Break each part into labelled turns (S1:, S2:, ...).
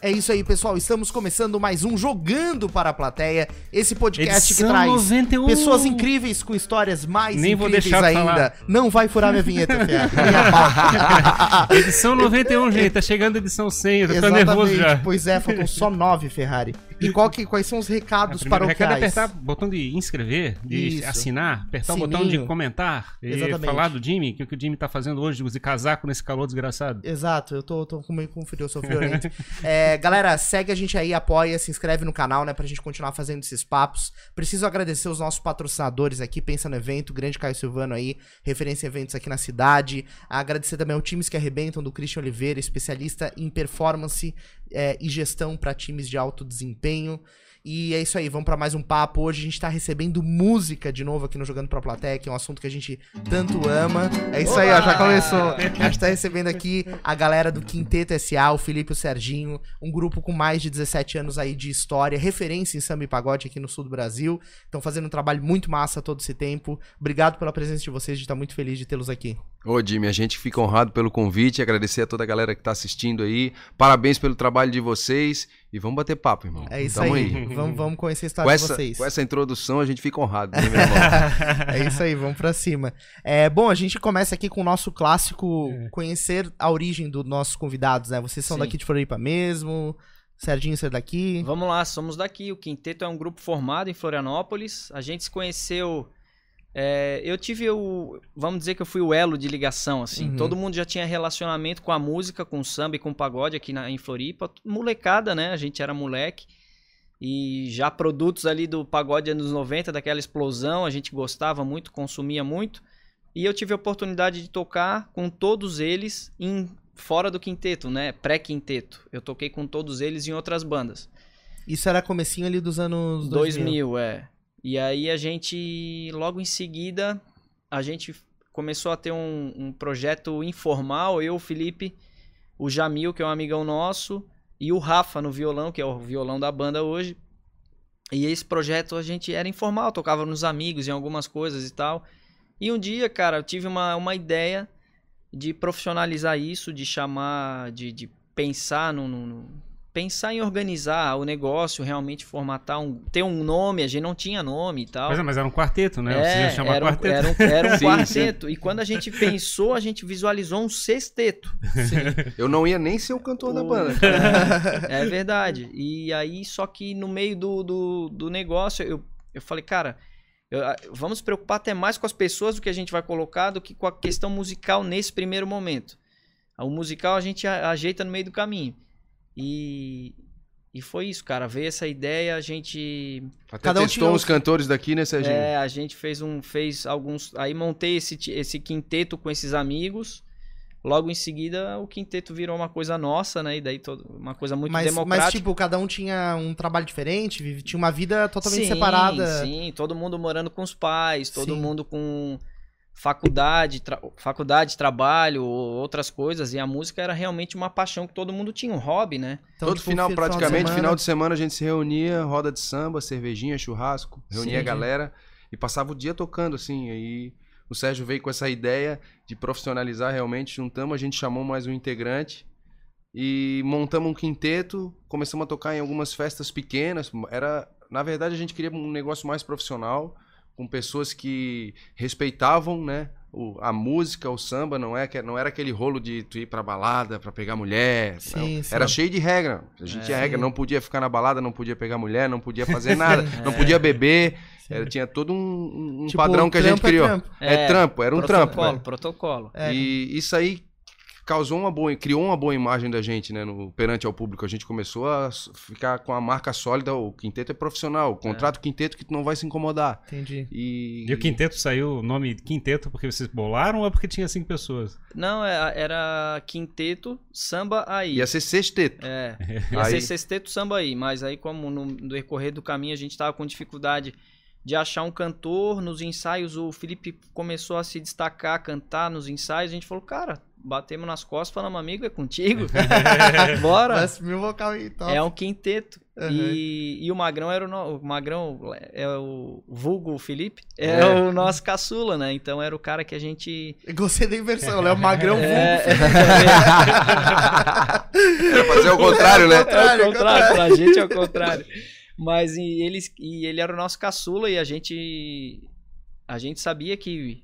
S1: É isso aí, pessoal. Estamos começando mais um Jogando para a Plateia. Esse podcast
S2: Edição
S1: que traz
S2: 91.
S1: pessoas incríveis com histórias mais
S2: Nem vou
S1: incríveis ainda.
S2: falar.
S1: Não vai furar minha vinheta, pau.
S2: Edição 91, gente. Tá chegando a edição 100. Eu tô nervoso já.
S1: Pois é, faltam só nove, Ferrari. E qual que, quais são os recados
S2: O primeiro recado é apertar o botão de inscrever, de
S1: Isso.
S2: assinar, apertar o
S1: Sininho.
S2: botão de comentar e
S1: Exatamente.
S2: falar do Jimmy, que o que o Jimmy tá fazendo hoje, de casaco nesse calor desgraçado.
S1: Exato, eu tô, tô com meio com frio, eu sou friorento. É, galera, segue a gente aí, apoia, se inscreve no canal, né, pra gente continuar fazendo esses papos. Preciso agradecer os nossos patrocinadores aqui, Pensa no Evento, grande Caio Silvano aí, referência em eventos aqui na cidade. Agradecer também ao Times que Arrebentam, do Christian Oliveira, especialista em performance é, e gestão pra times de alto desempenho. E é isso aí, vamos pra mais um papo. Hoje a gente tá recebendo música de novo aqui no Jogando Pra Plateia, que é um assunto que a gente tanto ama. É isso aí, ó, já começou. A gente tá recebendo aqui a galera do Quinteto SA, o Felipe e o Serginho, um grupo com mais de 17 anos aí de história, referência em samba e pagode aqui no sul do Brasil. Estão fazendo um trabalho muito massa todo esse tempo. Obrigado pela presença de vocês, a gente tá muito feliz de tê-los aqui.
S3: Ô, Jimmy, a gente fica honrado pelo convite, agradecer a toda a galera que tá assistindo aí. Parabéns pelo trabalho de vocês e vamos bater papo, irmão.
S1: É isso
S3: Tamo
S1: aí. Vamos, vamos conhecer a
S3: Com
S1: história de
S3: essa,
S1: vocês.
S3: com essa introdução a gente fica honrado, né, meu irmão?
S1: É isso aí, vamos pra cima. É, bom, a gente começa aqui com o nosso clássico conhecer a origem dos nossos convidados, né? Vocês são
S4: Sim.
S1: daqui de Floripa mesmo, Serginho, você é daqui.
S4: Vamos lá, somos daqui. O Quinteto é um grupo formado em Florianópolis. A gente se conheceu. É, eu tive o. Vamos dizer que eu fui o elo de ligação, assim.
S1: Uhum.
S4: Todo mundo já tinha relacionamento com a música, com o samba e com o pagode aqui na, em Floripa. Molecada, né? A gente era moleque. E já produtos ali do pagode anos 90, daquela explosão, a gente gostava muito, consumia muito. E eu tive a oportunidade de tocar com todos eles em fora do quinteto, né? Pré-quinteto. Eu toquei com todos eles em outras bandas.
S1: Isso era comecinho ali dos anos 2000.
S4: 2000, é. E aí a gente, logo em seguida, a gente começou a ter um, um projeto informal, eu, o Felipe, o Jamil, que é um amigão nosso, e o Rafa no violão, que é o violão da banda hoje. E esse projeto a gente era informal, tocava nos amigos em algumas coisas e tal. E um dia, cara, eu tive uma, uma ideia de profissionalizar isso, de chamar, de, de pensar no, no- pensar em organizar o negócio, realmente formatar um, ter um nome, a gente não tinha nome e tal.
S2: Mas, mas era um quarteto, né? Você
S4: É,
S2: chamar
S4: era, um,
S2: quarteto.
S4: era um, era um
S3: Sim,
S4: quarteto. E quando a gente pensou, a gente visualizou um sexteto.
S3: Eu não ia nem ser o cantor da
S4: O-
S3: banda.
S4: É verdade. E aí, só que no meio do, do, do negócio, eu, eu falei, cara, eu- vamos preocupar até mais com as pessoas do que a gente vai colocar do que com a questão musical nesse primeiro momento. O musical a gente ajeita no meio do caminho. E, e foi isso, cara. Veio essa ideia, a gente
S3: Até
S1: Cada um
S3: testou uns
S1: um-
S3: cantores daqui, né, Serginho?
S4: é, a gente fez um, fez alguns, aí montei esse, esse quinteto com esses amigos. Logo em seguida, o quinteto virou uma coisa nossa, né? E daí todo, uma coisa muito
S1: Mas,
S4: democrática.
S1: mas, tipo, cada um tinha um trabalho diferente, tinha uma vida totalmente
S4: sim,
S1: separada.
S4: Sim, todo mundo morando com os pais, todo
S1: Sim.
S4: mundo com faculdade, tra- faculdade, trabalho, outras coisas. E a música era realmente uma paixão que todo mundo tinha, um hobby, né?
S1: Então,
S3: Todo
S1: tipo,
S3: final,
S1: fi-
S3: praticamente,
S1: semana-
S3: final de semana a gente se reunia, roda de samba, cervejinha, churrasco, reunia
S4: Sim.
S3: a galera e passava o dia tocando, assim. Aí o Sérgio veio com essa ideia de profissionalizar realmente, juntamos, a gente chamou mais um integrante e montamos um quinteto, começamos a tocar em algumas festas pequenas. Era, na verdade, a gente queria um negócio mais profissional, com pessoas que respeitavam, né? o- a música, o samba, não, é, que- não era aquele rolo de tu ir pra balada pra pegar mulher. não.
S1: Sim, sim.
S3: Era cheio de regra. A gente
S4: É.
S3: tinha regra, não podia ficar na balada, não podia pegar mulher, não podia fazer nada, não
S4: É.
S3: podia beber.
S1: Sim.
S3: Era, tinha todo um, um
S1: Tipo,
S3: padrão que a gente
S1: é
S3: criou.
S1: trampo.
S3: É, trampo, era um trampo.
S4: protocolo,
S3: velho.
S4: protocolo.
S1: É.
S3: E isso aí causou uma boa, criou uma boa imagem da gente, né, no, perante ao público. A gente começou a ficar com a marca sólida, o quinteto é profissional, contrato quinteto que tu não vai se incomodar.
S1: Entendi.
S3: E,
S2: E o quinteto saiu o nome quinteto porque vocês bolaram ou é porque tinha cinco pessoas?
S4: Não, é- era quinteto, samba aí.
S3: ia ser sexteto.
S4: É, ia
S3: Aí-
S4: ser sexteto samba aí, mas aí como no, no decorrer do caminho a gente tava com dificuldade de achar um cantor, nos ensaios o Felipe começou a se destacar, a cantar nos ensaios, a gente falou, cara, batemos nas costas, falamos, amigo, é contigo? Bora!
S1: Vai assumir o vocal aí, top.
S4: É um quinteto.
S1: Uhum.
S4: E, e o Magrão era o, no- o Magrão é o vulgo Felipe, é,
S3: É.
S4: o nosso caçula, né? Então era o cara que a gente
S1: Eu Gostei da inversão, Léo Magrão
S4: É,
S3: Era fazer o contrário, né?
S4: É
S1: Contrário,
S4: o contrário, pra gente é o contrário. Mas e ele, e ele era o nosso caçula e a gente a gente sabia que,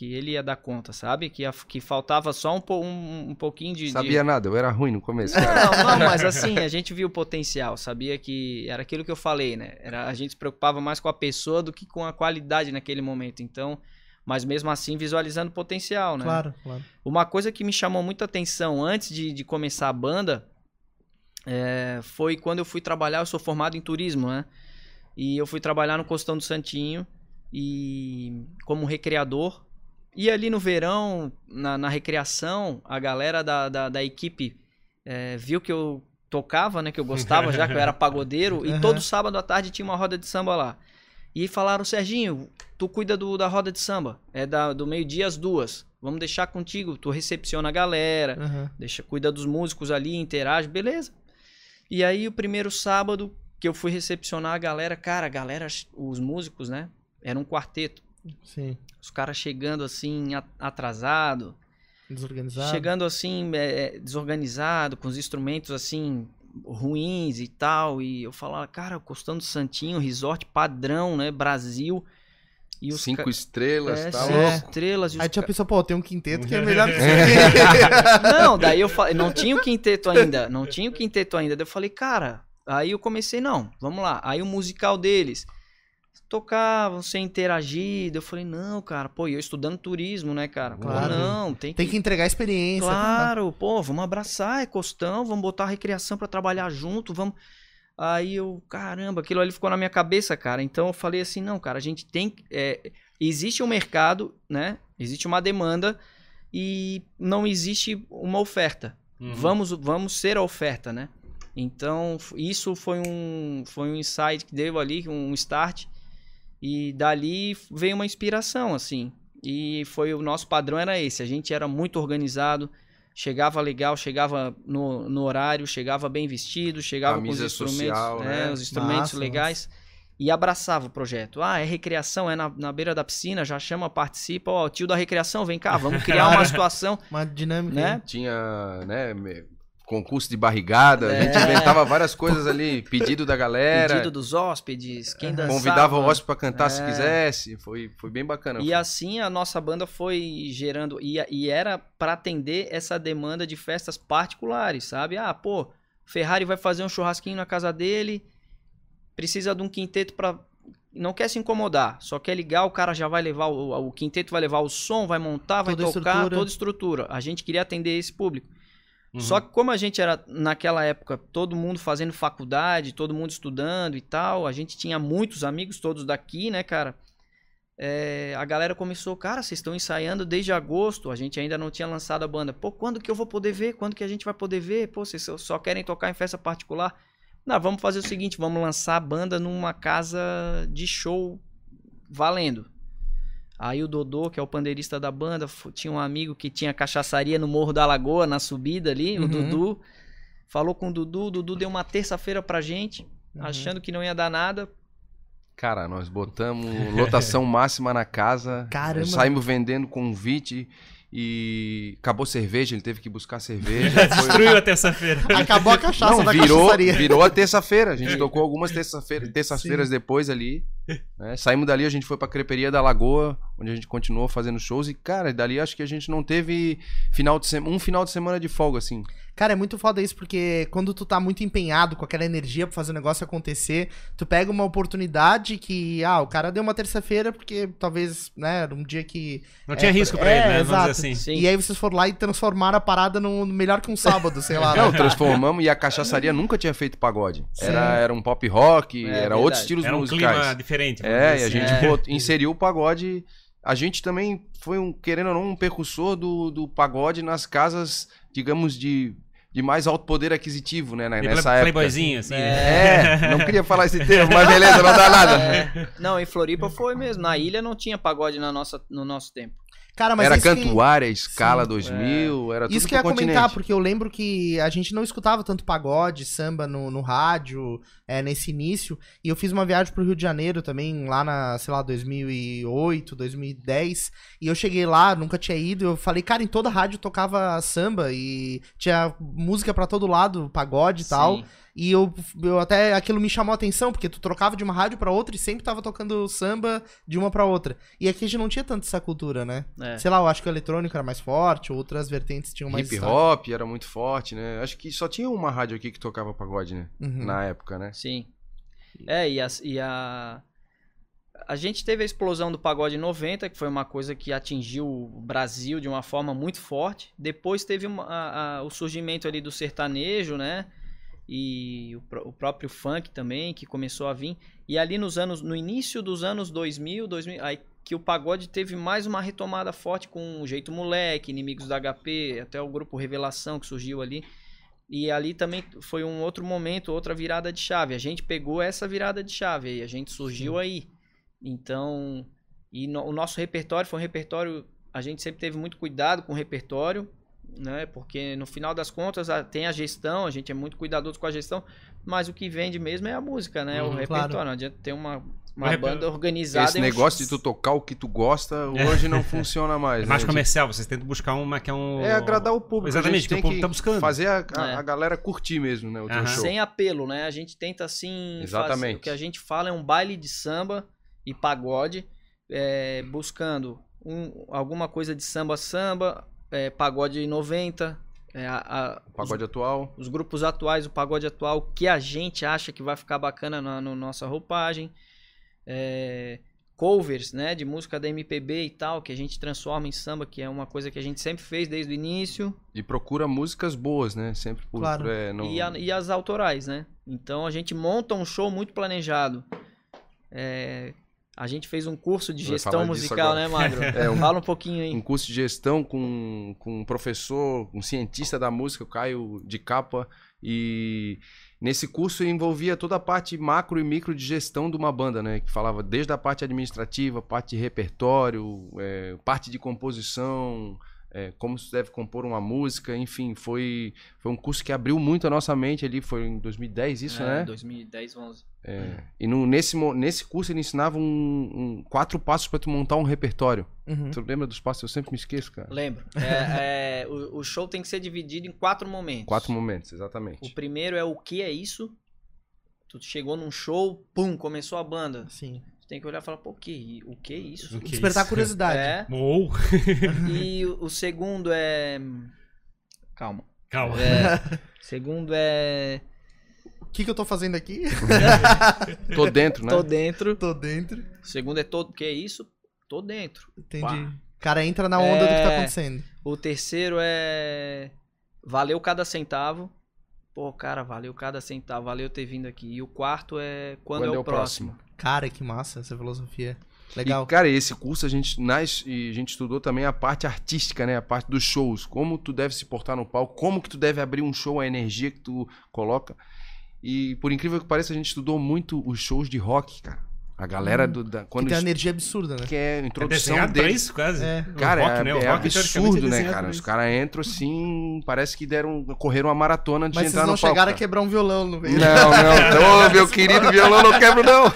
S4: que ele ia dar conta, sabe? Que, a- que faltava só um, um, um pouquinho de, de-
S3: Sabia nada, eu era ruim no começo, cara.
S4: Não, não, mas assim, a gente viu o potencial, sabia que era aquilo que eu falei, né? Era, a gente se preocupava mais com a pessoa do que com a qualidade naquele momento. Então, mas mesmo assim visualizando o potencial, né?
S1: Claro, claro.
S4: Uma coisa que me chamou muita atenção antes de, de começar a banda é, foi quando eu fui trabalhar. Eu sou formado em turismo, né? E eu fui trabalhar no Costão do Santinho e como recreador. E ali no verão, na, na recreação, a galera da, da, da equipe é, viu que eu tocava, né? Que eu gostava, já que eu era pagodeiro. E todo sábado à tarde tinha uma roda de samba lá. E falaram, Serginho, tu cuida do, da roda de samba. É da, do meio-dia às duas. Vamos deixar contigo. Tu recepciona a galera,
S1: Uhum.
S4: deixa, cuida dos músicos ali, interage, beleza. E aí o primeiro sábado que eu fui recepcionar a galera, cara, a galera, os músicos, né? Era um quarteto.
S1: Sim.
S4: Os caras chegando assim, atrasado,
S1: Desorganizado.
S4: chegando assim, é, é, desorganizado, com os instrumentos assim, ruins e tal. E eu falava, cara, Costando Santinho, resort padrão, né? Brasil. E os
S3: Cinco
S4: ca-
S3: estrelas
S4: é,
S3: tal.
S4: cinco
S1: É.
S4: estrelas. E
S1: Aí tinha
S4: ca-
S1: pensou, pô, tem um quinteto que é melhor que aqui.
S4: Não, daí eu falei, não tinha o quinteto ainda, não tinha o quinteto ainda. Daí eu falei, cara, aí eu comecei, não, vamos lá. Aí o musical deles tocavam sem interagir. Daí eu falei, não, cara, pô, e eu estudando turismo, né, cara? Pô,
S1: Claro.
S4: não, tem que.
S1: Tem que entregar experiência. tá?
S4: Claro, pô, vamos abraçar, é costão, vamos botar a recreação pra trabalhar junto, vamos. Aí eu, caramba, aquilo ali ficou na minha cabeça, cara. Então eu falei assim, não, cara, a gente tem. que- é, existe um mercado, né? Existe uma demanda e não existe uma oferta.
S2: Uhum.
S4: Vamos, vamos ser a oferta, né? Então, isso foi um, foi um insight que deu ali, um start. E dali veio uma inspiração, assim. E foi o nosso padrão era esse. A gente era muito organizado, chegava legal, chegava no, no horário, chegava bem vestido, chegava com
S3: Camisa
S4: os instrumentos,
S3: social,
S4: é,
S3: né?
S4: os instrumentos
S1: Massa,
S4: legais. E abraçava o projeto. Ah, é recreação, é na, na beira da piscina, já chama, participa. Ó, tio da recreação, vem cá, vamos criar uma situação,
S1: Uma dinâmica.
S4: né?
S3: Tinha, né, concurso de barrigada, a gente
S4: É.
S3: inventava várias coisas ali, pedido da galera,
S4: Pedido dos hóspedes, quem dançava.
S3: convidava o hóspede pra cantar se
S4: É.
S3: quisesse, foi, foi bem bacana.
S4: E assim a nossa banda foi gerando. E, e era pra atender essa demanda de festas particulares, sabe? Ah, pô, Ferrari vai fazer um churrasquinho na casa dele, precisa de um quinteto pra. Não quer se incomodar, só quer ligar, o cara já vai levar, o, o quinteto vai levar o som, vai montar, vai
S1: Toda
S4: tocar,
S1: estrutura.
S4: toda a estrutura. A gente queria atender esse público.
S2: Uhum.
S4: Só que como a gente era, naquela época, todo mundo fazendo faculdade, todo mundo estudando e tal, a gente tinha muitos amigos, todos daqui, né, cara? É, a galera começou, cara, vocês estão ensaiando desde agosto, a gente ainda não tinha lançado a banda. Pô, quando que eu vou poder ver? Quando que a gente vai poder ver? Pô, vocês só- querem tocar em festa particular? Não, vamos fazer o seguinte, vamos lançar a banda numa casa de show valendo. Aí o Dodô, que é o pandeirista da banda, tinha um amigo que tinha cachaçaria no Morro da Lagoa, na subida ali,
S1: Uhum.
S4: o Dudu. Falou com o Dudu, o Dudu deu uma terça-feira pra gente,
S1: Uhum.
S4: achando que não ia dar nada.
S3: Cara, nós botamos lotação máxima na casa,
S1: Caramba.
S3: saímos vendendo convite e acabou cerveja, ele teve que buscar cerveja. Foi-
S2: Destruiu a terça-feira.
S1: Acabou a cachaça
S3: Não,
S1: da
S3: virou,
S1: cachaçaria.
S3: virou a terça-feira. A gente tocou algumas terça-feira- terças-feiras depois ali. né? Saímos dali, a gente foi pra Creperia da Lagoa, onde a gente continuou fazendo shows. E, cara, dali acho que a gente não teve final de sema- um final de semana de folga, assim.
S1: Cara, é muito foda isso, porque quando tu tá muito empenhado com aquela energia pra fazer o negócio acontecer, tu pega uma oportunidade que, ah, o cara deu uma terça-feira porque talvez, né, era um dia que...
S2: Não tinha
S1: É,
S2: risco pra
S1: é,
S2: ele, né? Vamos
S1: exato.
S2: dizer assim.
S4: Sim.
S1: E aí vocês foram lá e transformaram a parada no melhor que um sábado, sei lá.
S3: Não,
S1: né?
S3: transformamos e a cachaçaria nunca tinha feito pagode.
S1: Sim.
S3: Era, era um pop rock,
S4: É,
S3: era
S4: verdade.
S3: outros estilos
S2: Era um
S3: musicais.
S2: clima diferente. Vamos
S3: É, e a
S2: assim.
S3: gente
S4: É.
S3: bot- inseriu o pagode. A gente também foi um, querendo ou não, um percussor do, do pagode nas casas, digamos, de, de mais alto poder aquisitivo, né? né,
S2: E
S3: Nessa época.
S2: Playboyzinho, assim.
S3: É, não queria falar esse termo, mas beleza, não dá nada.
S4: É. Não, em Floripa foi mesmo. Na ilha não tinha pagode na nossa, no nosso tempo.
S1: Cara, mas
S3: era
S1: isso que-
S3: Cantuária, Escala
S1: Sim,
S3: 2000, era tudo
S1: Isso que eu ia
S3: pro
S1: comentar,
S3: continente.
S1: porque eu lembro que a gente não escutava tanto pagode, samba no, no rádio, é, nesse início. E eu fiz uma viagem pro Rio de Janeiro também, lá na, sei lá, 2008, 2010. E eu cheguei lá, nunca tinha ido. Eu falei, cara, em toda rádio tocava samba e tinha música pra todo lado, pagode e tal.
S4: Sim.
S1: E eu, eu até aquilo me chamou a atenção, porque tu trocava de uma rádio pra outra e sempre tava tocando samba de uma pra outra. E aqui a gente não tinha tanto essa cultura, né?
S4: É.
S1: Sei lá, eu acho que o eletrônico era mais forte, outras vertentes tinham mais
S3: Hip hop era muito forte, né? Acho que só tinha uma rádio aqui que tocava pagode, né?
S1: Uhum.
S3: Na época, né?
S4: Sim. É, e a, e a. A gente teve a explosão do pagode em 90, que foi uma coisa que atingiu o Brasil de uma forma muito forte. Depois teve uma- a- a- o surgimento ali do sertanejo, né? E o, o próprio funk também, que começou a vir. E ali nos anos, no início dos anos 2000, 2000 aí que o pagode teve mais uma retomada forte com o Jeito Moleque, Inimigos da HP, até o grupo Revelação que surgiu ali. E ali também foi um outro momento, outra virada de chave. A gente pegou essa virada de chave aí, a gente surgiu aí. Então, e no- o nosso repertório foi um repertório, a gente sempre teve muito cuidado com o repertório, né? Porque no final das contas a- tem a gestão, a gente é muito cuidadoso com a gestão, mas o que vende mesmo é a música, né? o
S2: Uhum,
S4: repertório.
S1: claro.
S4: Não adianta ter uma, uma
S2: O reper-
S4: banda organizada.
S3: Esse
S4: um
S3: negócio
S4: show-
S3: de tu tocar o que tu gosta, hoje não funciona mais.
S2: É mais
S3: né?
S2: comercial, vocês tentam buscar uma que é um.
S3: É agradar o público.
S2: Exatamente,
S3: a gente
S2: que o
S3: tem que
S2: tá buscando.
S3: fazer a, a-
S4: É.
S3: a galera curtir mesmo, né? O
S2: Aham.
S3: show.
S4: Sem apelo, né? A gente tenta assim.
S3: Exatamente.
S4: fazer- o que a gente fala é um baile de samba e pagode, é, buscando um- alguma coisa de samba samba, é, pagode 90, é, a- a-
S3: O pagode atual.
S4: os, os grupos atuais, o pagode atual, que a gente acha que vai ficar bacana na no nossa roupagem. É, covers, né, de música da MPB e tal, que a gente transforma em samba, que é uma coisa que a gente sempre fez desde o início.
S3: E procura músicas boas, né? Sempre por.
S1: Claro.
S3: é, não-
S4: E, a- e as autorais, né? Então a gente monta um show muito planejado. É, a gente fez um curso de gestão musical, né, Magro?
S3: É, um-
S4: Fala um pouquinho
S3: um
S4: aí.
S3: curso de gestão com, com um professor, um cientista da música, o Caio de Capa, e nesse curso envolvia toda a parte macro e micro de gestão de uma banda, né? Que falava desde a parte administrativa, parte de repertório, é, parte de composição, é, como se deve compor uma música, enfim, foi, foi um curso que abriu muito a nossa mente ali, foi em 2010 isso,
S4: é,
S3: né?
S4: 2010, 11.
S3: É, e no, nesse, nesse curso ele ensinava um, um- quatro passos para tu montar um repertório.
S1: Uhum.
S3: Tu lembra dos passos? Eu sempre me esqueço, cara.
S4: Lembro. É, é, o, o show tem que ser dividido em quatro momentos.
S3: Quatro momentos,
S4: O
S3: exatamente.
S4: primeiro é o que é isso. Tu chegou num show, pum, começou a banda.
S1: Sim.
S4: Tem que olhar e falar, pô, que, o que é isso?
S2: O que é
S1: Despertar
S2: isso?
S1: curiosidade.
S4: É.
S2: Ou.
S4: E o, o segundo é. Calma.
S2: Calma.
S4: É, segundo é.
S1: O que, que eu tô fazendo aqui?
S3: Tô dentro, né?
S4: Tô dentro.
S1: tô dentro.
S4: O segundo é todo. Que é isso? Tô dentro.
S1: Entendi.
S4: Pá.
S1: O cara entra na onda do que tá
S4: É.
S1: acontecendo.
S4: O terceiro é. Valeu cada centavo. Pô, cara, valeu cada centavo. Valeu ter vindo aqui. E o quarto é. Quando, é o próximo.
S1: Cara, que massa essa filosofia. Legal.
S3: E, cara, esse curso a gente nas, e a gente estudou também a parte artística, né? A parte dos shows. Como tu deve se portar no palco, como que tu deve abrir um show, a energia que tu coloca. E por incrível que pareça, a gente estudou muito os shows de rock, cara. A galera do, da,
S1: que
S3: quando
S1: tem uma energia absurda, né?
S3: que é a
S2: É
S3: introdução
S2: pra
S3: deles.
S2: isso, quase.
S1: É.
S3: Cara,
S2: rock,
S3: é,
S2: né?
S3: É
S2: rock, teoricamente,
S3: absurdo,
S2: é
S3: né, cara? Os caras entram assim, parece que deram, correram uma maratona
S1: Mas
S3: de
S1: vocês
S3: entrar
S1: não
S3: no palco.
S1: chegaram a quebrar um violão no meio.
S3: Não, não. Ô, meu querido violão, não quebro, não.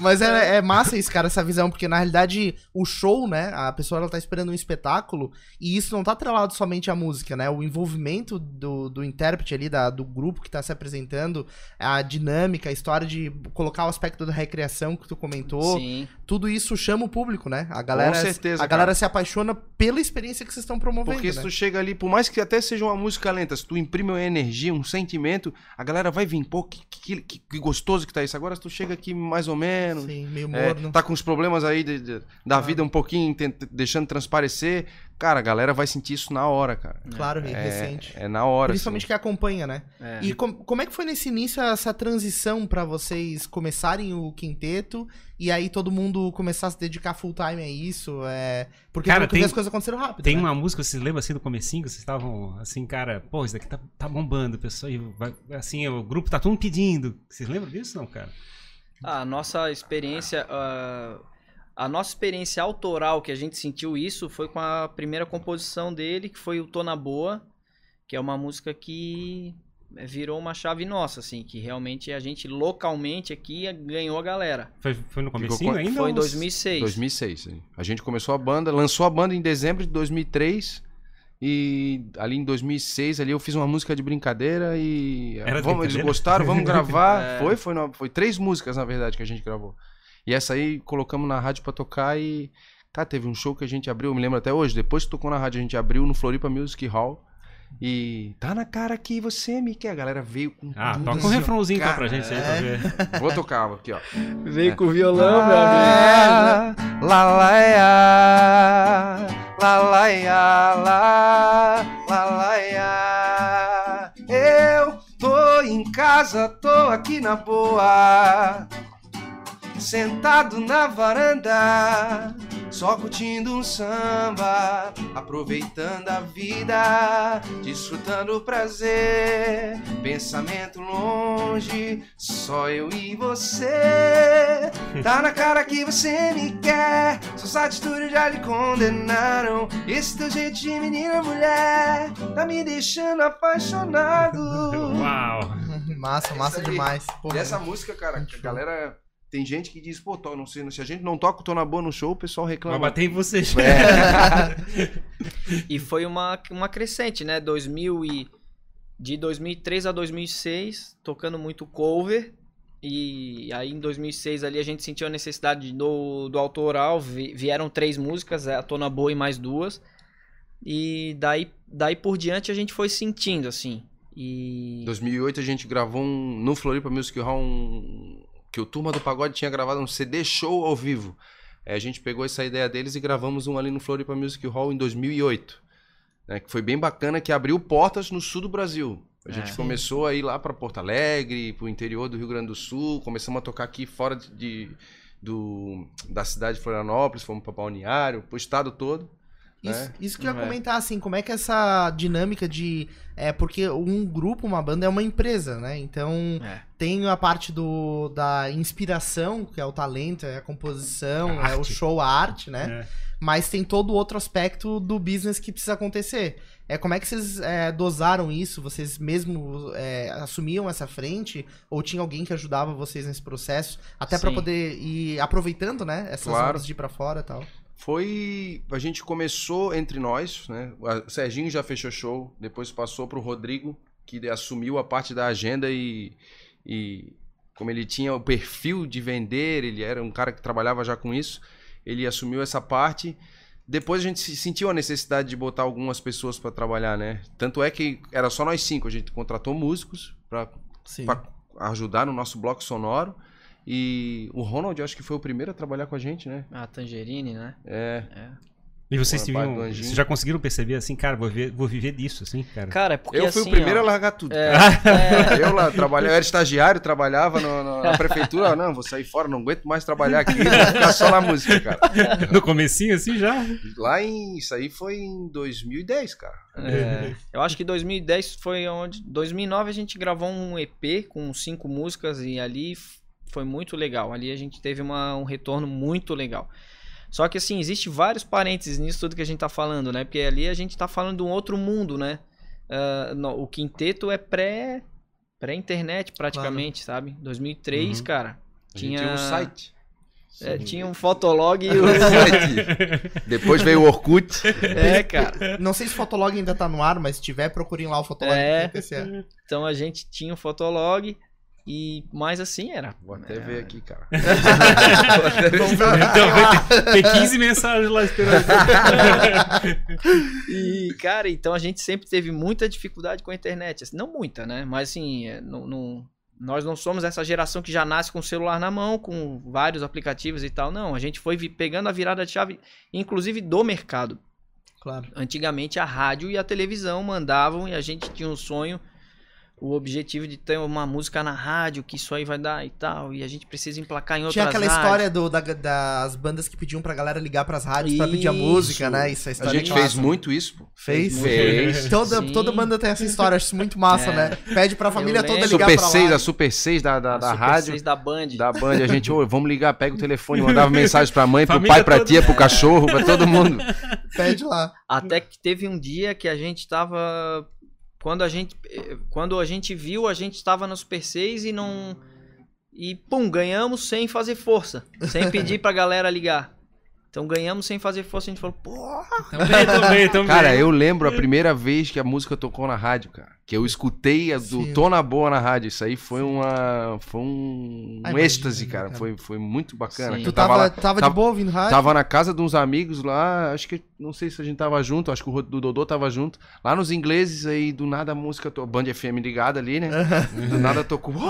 S1: Mas é, é massa isso, cara, essa visão, porque na realidade o show, né? A pessoa ela tá esperando um espetáculo e isso não tá atrelado somente à música, né? O envolvimento do, do intérprete ali, da, do grupo que tá se apresentando, a dinâmica, a história de colocar o aspecto da recreação que tu comentou,
S4: Sim.
S1: tudo isso chama o público, né? A galera,
S3: certeza,
S1: a galera
S3: cara.
S1: se apaixona pela experiência que vocês estão promovendo,
S3: Porque se
S1: né?
S3: tu chega ali, por mais que até seja uma música lenta, se tu imprime uma energia, um sentimento, a galera vai vir, pô, que, que, que- que gostoso que tá isso. Agora se tu chega aqui mais ou menos,
S1: Sim, meio
S3: é,
S1: morno.
S3: tá com os problemas aí de- de- da vida um pouquinho, deixando transparecer, cara, a galera vai sentir isso na hora, cara.
S1: Claro, e
S3: É,
S1: recente.
S3: é na hora.
S1: Principalmente que acompanha, né?
S4: É.
S1: E com- como é que foi nesse início essa transição pra vocês começarem o quinteto e aí todo mundo começar a se dedicar full time a isso? É... Porque
S2: Cara, tem-
S1: as coisas aconteceram rápido.
S2: Tem
S1: né?
S2: uma música, vocês lembram assim do comecinho, que vocês estavam assim, cara, pô, isso daqui tá, tá bombando, pessoal, e assim, o grupo tá todo mundo pedindo. Vocês lembram disso, não, cara?
S4: A nossa experiência. ah, a nossa experiência autoral que a gente sentiu isso foi com a primeira composição dele, que foi o Tô na Boa, que é uma música que é, virou uma chave nossa, assim, que realmente a gente localmente aqui ganhou a galera.
S2: Foi, foi no comecinho
S3: com-
S2: ainda?
S4: Foi em
S2: ou-
S4: 2006.
S3: 2006. sim. A gente começou a banda, lançou a banda em dezembro de 2003 e ali em 2006 ali eu fiz uma música de brincadeira e
S2: Era
S3: vamos, eles
S2: brincadeira?
S3: gostaram, vamos gravar.
S4: É.
S3: Foi, foi, foi três músicas na verdade que a gente gravou. E essa aí colocamos na rádio pra tocar e cara, teve um show que a gente abriu, eu me lembro até hoje, depois que tocou na rádio a gente abriu no Floripa Music Hall. E tá na cara que você me quer. A galera veio com.
S2: Ah,
S3: tudo
S2: toca um
S3: assim, ó.
S2: refrãozinho então
S3: Cara,
S2: pra gente aí, pra ver.
S3: Vou tocar aqui, ó.
S4: Veio com o violão, meu amigo.
S3: Ah, lá, lá, lá, lá, ia, lá, lá, lá, ia. Eu tô em casa, tô aqui na boa, sentado na varanda, só curtindo um samba, aproveitando a vida, desfrutando o prazer, pensamento longe, só eu e você. Tá na cara que você me quer, suas atitudes já lhe condenaram. Esse teu jeito de menina mulher tá me deixando apaixonado.
S2: Uau!
S1: Massa, massa
S3: aí.
S1: demais. Pô,
S3: E essa música, cara, que a galera. Tem gente que diz, pô, tô, não sei, se a gente não toca o Tô na Boa no show, o pessoal
S2: Vai
S3: reclama.
S2: bater em você.
S3: É.
S4: E foi uma, uma crescente, né? 2000 e, de 2003 a 2006, tocando muito cover. E aí em 2006 ali a gente sentiu a necessidade do, do autoral. vi- vieram três músicas, a Tona Boa e mais duas. E daí, daí por diante a gente foi sentindo, assim. E.
S3: Em 2008 a gente gravou um, no Floripa Music Hall um, que o Turma do Pagode tinha gravado um CD show ao vivo. Aí a gente pegou essa ideia deles e gravamos um ali no Floripa Music Hall em 2008. né, que foi bem bacana, que abriu portas no sul do Brasil. A gente
S4: É.
S3: começou a ir lá para Porto Alegre, para o interior do Rio Grande do Sul, começamos a tocar aqui fora de, de- do, da cidade de Florianópolis, fomos para Balneário, para o estado todo.
S1: Isso,
S3: né?
S1: isso que eu ia
S4: É.
S1: comentar, assim, como é que essa dinâmica de. É, porque um grupo, uma banda é uma empresa, né? Então
S4: É.
S1: tem a parte do, da inspiração, que é o talento, é a composição,
S2: A
S1: é o show, a arte, né?
S2: É.
S1: Mas tem todo o outro aspecto do business que precisa acontecer. É, como é que vocês é, dosaram isso? Vocês mesmo é, assumiam essa frente? Ou tinha alguém que ajudava vocês nesse processo? Até pra
S4: Sim.
S1: poder ir aproveitando, né? Essas
S3: Claro.
S1: ondas de ir pra fora e tal.
S3: Foi. A gente começou entre nós, né? O Serginho já fechou show, depois passou pro Rodrigo, que assumiu a parte da agenda e. e como ele tinha o perfil de vender, ele era um cara que trabalhava já com isso, ele assumiu essa parte. Depois a gente se- sentiu a necessidade de botar algumas pessoas para trabalhar, né? Tanto é que era só nós cinco, a gente contratou músicos para ajudar no nosso bloco sonoro. E o Ronald, eu acho que foi o primeiro a trabalhar com a gente, né?
S4: A Tangerine, né?
S3: É.
S2: E vocês
S3: Anjinho.
S2: vocês já conseguiram perceber assim, cara, vou, ver, vou viver disso, assim, cara.
S4: Cara, é porque
S3: eu fui
S4: assim,
S3: o primeiro
S4: ó,
S3: a largar tudo.
S4: é, é,
S3: Eu lá trabalhava, eu era estagiário, trabalhava no- no- na prefeitura. Não, vou sair fora, não aguento mais trabalhar aqui, vou ficar só na música, cara.
S2: No comecinho, assim, já.
S3: Lá em. Isso aí foi em 2010, cara.
S4: É, eu acho que 2010 foi onde. 2009 a gente gravou um EP com cinco músicas e ali foi muito legal. Ali a gente teve uma- um retorno muito legal. Só que assim, existe vários parênteses nisso tudo que a gente tá falando, né? Porque ali a gente tá falando de um outro mundo, né? Ah, no- o quinteto é pré. Pré-internet, praticamente, sabe? 2003,
S2: Uhum.
S4: cara. Tinha,
S3: tinha um site.
S4: é, tinha um fotolog e o.
S3: Site. Depois veio o Orkut.
S4: é, cara.
S1: Não sei se o Fotolog ainda tá no ar, mas se tiver, procurem lá o Fotolog.
S4: É. Então a gente tinha o fotolog e mais assim era.
S3: Vou até
S4: É,
S3: ver aqui, cara.
S2: Então, vai ter, ter 15 mensagens lá esperando.
S4: E, cara, então a gente sempre teve muita dificuldade com a internet. Assim, não muita, né? Mas assim, é, não, não- nós não somos essa geração que já nasce com o celular na mão, com vários aplicativos e tal. Não, a gente foi pegando a virada de chave, inclusive do mercado.
S1: Claro.
S4: Antigamente a rádio e a televisão mandavam e a gente tinha um sonho o objetivo de ter uma música na rádio, que isso aí vai dar e tal, e a gente precisa emplacar em outras
S1: Tinha aquela
S4: rádios.
S1: história do, da- das bandas que pediam pra galera ligar pras rádios pra pedir a
S4: Isso.
S1: música, né? Isso é
S3: A
S1: história
S3: gente
S1: clássica.
S3: fez muito isso, pô.
S1: Fez?
S3: Fez.
S1: Toda,
S4: Sim.
S1: toda banda tem essa história, acho isso muito massa,
S4: É.
S1: né? Pede pra família toda ligar
S3: Super
S1: pra
S3: 6,
S1: lá.
S3: a Super 6 da, da,
S4: A
S3: da
S4: Super
S3: rádio.
S4: 6 da Band.
S3: Da Band, a gente, ô, vamos ligar, pega o telefone, mandava mensagem pra mãe, pro
S2: Família
S3: pai, pra
S2: toda.
S3: tia, pro cachorro, pra todo mundo.
S1: Pede lá.
S4: Até que teve um dia que a gente tava. Quando a gente, eh, quando a gente viu, a gente tava no Super 6 e não. E pum, ganhamos sem fazer força. Sem pedir pra galera ligar. Então ganhamos sem fazer força. A gente falou, porra!
S2: Também, também, também.
S3: Cara, eu lembro a primeira vez que a música tocou na rádio, cara. Que eu escutei a do
S1: Sim.
S3: Tona Boa na rádio. Isso aí foi uma. Foi um,
S1: Ah,
S3: um
S1: imagina,
S3: êxtase, cara.
S1: cara?
S3: Foi, foi muito bacana.
S4: Sim.
S1: Tu tava,
S3: lá-
S1: tava, de
S3: tava-
S1: boa ouvindo rádio?
S3: Tava na casa de uns amigos lá, acho que, não sei se a gente tava junto, acho que o do Dodô tava junto. Lá nos ingleses, aí do nada a música, to... Band FM ligada ali, né? Do nada tocou.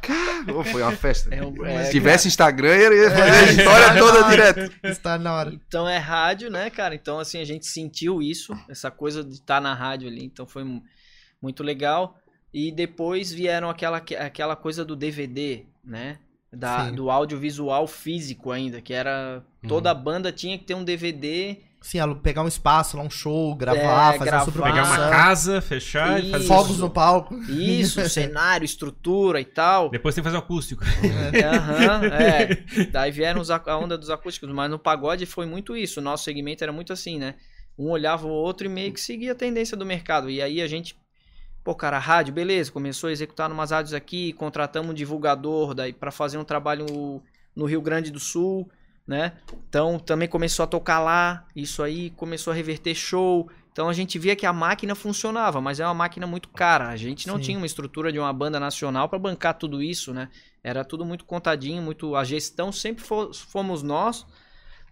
S3: Cara, foi uma festa.
S4: É um- é,
S3: se tivesse Instagram, eu ia fazer a história toda direto.
S1: Está na hora.
S4: Então é rádio, né, cara? Então, assim, a gente sentiu isso, essa coisa de estar na rádio ali. Então foi mu- muito legal. E depois vieram aquela, aquela coisa do DVD, né? Da,
S1: Sim.
S4: do audiovisual físico ainda, que era. Toda a banda tinha que ter um DVD.
S1: Sim, pegar um espaço lá, um show, gravar,
S4: É,
S1: fazer
S4: gravar.
S1: uma super
S2: Pegar uma casa, fechar e fazer.
S4: Isso.
S1: Fogos no palco.
S4: Isso, cenário, estrutura e tal.
S2: Depois tem que fazer o acústico.
S4: Aham, é. Daí vieram os a onda dos acústicos, mas no pagode foi muito isso. O nosso segmento era muito assim, né? Um olhava o outro e meio que seguia a tendência do mercado. E aí a gente, pô, cara, a rádio, beleza, começou a executar umas rádios aqui, contratamos um divulgador daí para fazer um trabalho no Rio Grande do Sul, né? Então também começou a tocar lá, isso aí começou a reverter show. Então a gente via que a máquina funcionava, mas é uma máquina muito cara. A gente não
S1: Sim.
S4: tinha uma estrutura de uma banda nacional para bancar tudo isso, né? Era tudo muito contadinho, muito. A gestão sempre fo- fomos nós.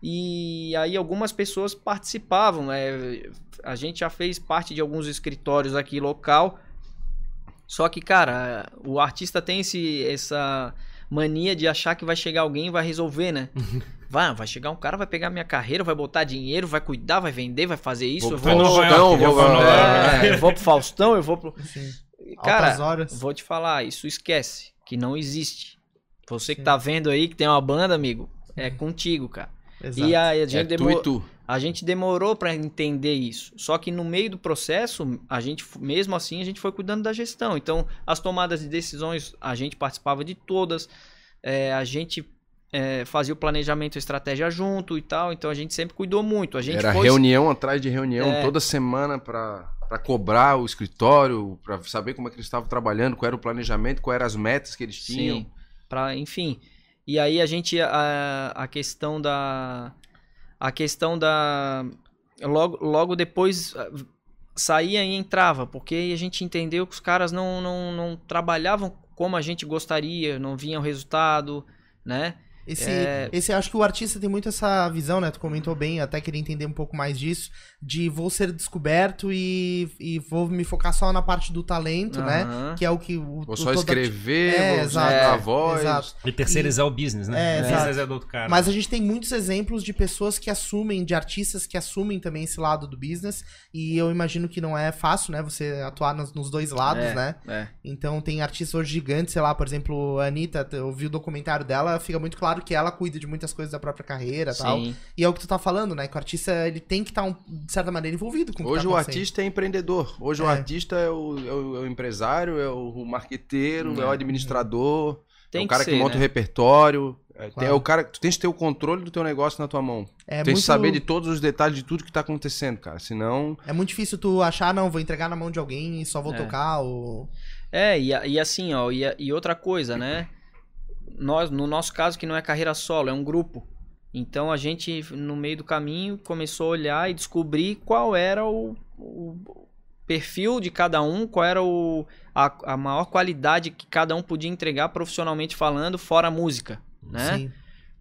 S4: E aí algumas pessoas participavam. né? A gente já fez parte de alguns escritórios aqui local. Só que, cara, o artista tem esse, essa mania de achar que vai chegar alguém e vai resolver, né? Vai, vai chegar um cara, vai pegar minha carreira, vai botar dinheiro, vai cuidar, vai vender, vai fazer isso.
S3: Vou
S4: eu vou,
S2: Nova
S3: Faustão, vou
S2: vou
S4: é, eu vou pro Faustão, eu vou pro.
S1: Sim.
S4: Cara. Vou te falar, isso esquece, que não existe. Você que
S1: Sim.
S4: tá vendo aí que tem uma banda, amigo, é contigo, cara.
S1: Exato.
S4: E aí a
S3: É
S4: gente,
S3: tu
S4: demorou,
S3: e tu.
S4: a gente demorou pra entender isso. Só que no meio do processo, a gente, mesmo assim, a gente foi cuidando da gestão. Então, as tomadas de decisões, a gente participava de todas. é, a gente é, fazia o planejamento e estratégia junto e tal. Então, a gente sempre cuidou muito. A gente
S3: Era
S4: foi
S3: reunião atrás de reunião
S4: É.
S3: toda semana pra cobrar o escritório, pra saber como é que eles estavam trabalhando, qual era o planejamento, quais eram as metas que eles tinham.
S4: Sim, pra, enfim. E aí a gente a, a questão da a questão da logo, logo depois ah, saía e entrava, porque a gente entendeu que os caras não, não, não trabalhavam como a gente gostaria, não vinha o resultado, né?
S1: Esse,
S4: É.
S1: esse, acho que o artista tem muito essa visão, né? Tu comentou bem, até queria entender um pouco mais disso, de vou ser descoberto e, e vou me focar só na parte do talento, né? Que é o que o.
S3: Vou
S1: o-
S3: só
S1: toda-
S3: escrever,
S1: É,
S3: vou
S1: exato.
S3: usar a
S4: É,
S3: voz.
S1: exato.
S2: E terceirizar o business, né?
S1: É,
S2: o business é do outro cara.
S1: Mas a gente tem muitos exemplos de pessoas que assumem, de artistas que assumem também esse lado do business. E eu imagino que não é fácil, né? Você atuar nos, nos dois lados,
S4: É,
S1: né?
S4: é.
S1: Então tem artistas hoje gigantes, sei lá, por exemplo, a Anitta, eu vi o documentário dela, fica muito claro que ela cuida de muitas coisas da própria carreira e tal.
S4: Sim.
S1: E é o que tu tá falando, né? Que o artista, ele tem que estar, um, de certa maneira, envolvido com o que
S3: Hoje
S1: tá
S3: o artista é empreendedor. Hoje o
S1: É.
S3: artista é o, é o- é o empresário, é o marqueteiro, é,
S4: É.
S3: o administrador,
S4: Tem
S3: é o cara que,
S4: ser,
S3: monta
S4: né?
S3: o repertório. É,
S1: Claro.
S3: é o cara, tu tens que ter o controle do teu negócio na tua mão.
S1: É
S3: tem
S1: muito,
S3: que saber de todos os detalhes de tudo que tá acontecendo, cara. Senão,
S1: é muito difícil tu achar, não, vou entregar na mão de alguém e só vou
S4: É.
S1: tocar, ou...
S4: É, e, e assim, ó, e, e outra coisa, né? Nós, no nosso caso, que não é carreira solo, é um grupo. Então a gente, no meio do caminho, começou a olhar e descobrir qual era o, o perfil de cada um, qual era o, a, a maior qualidade que cada um podia entregar profissionalmente falando, fora a música, né?
S1: Sim.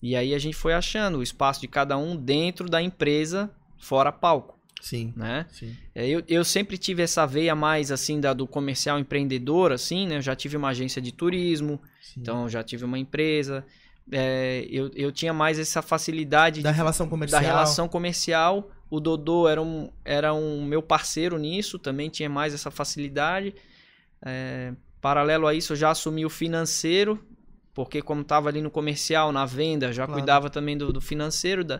S4: E aí a gente foi achando o espaço de cada um dentro da empresa, fora palco,
S1: Sim.
S4: né?
S1: Sim.
S4: É, eu, eu sempre tive essa veia mais assim da, do comercial empreendedor, assim, né? Eu já tive uma agência de turismo,
S1: sim.
S4: então já tive uma empresa. É, eu, eu tinha mais essa facilidade
S1: da
S4: de-
S1: relação comercial.
S4: da relação comercial O Dodô era um, era um meu parceiro nisso, também tinha mais essa facilidade. É, paralelo a isso, eu já assumi o financeiro, porque como estava ali no comercial, na venda, já
S1: Claro.
S4: cuidava também do, do financeiro. Da...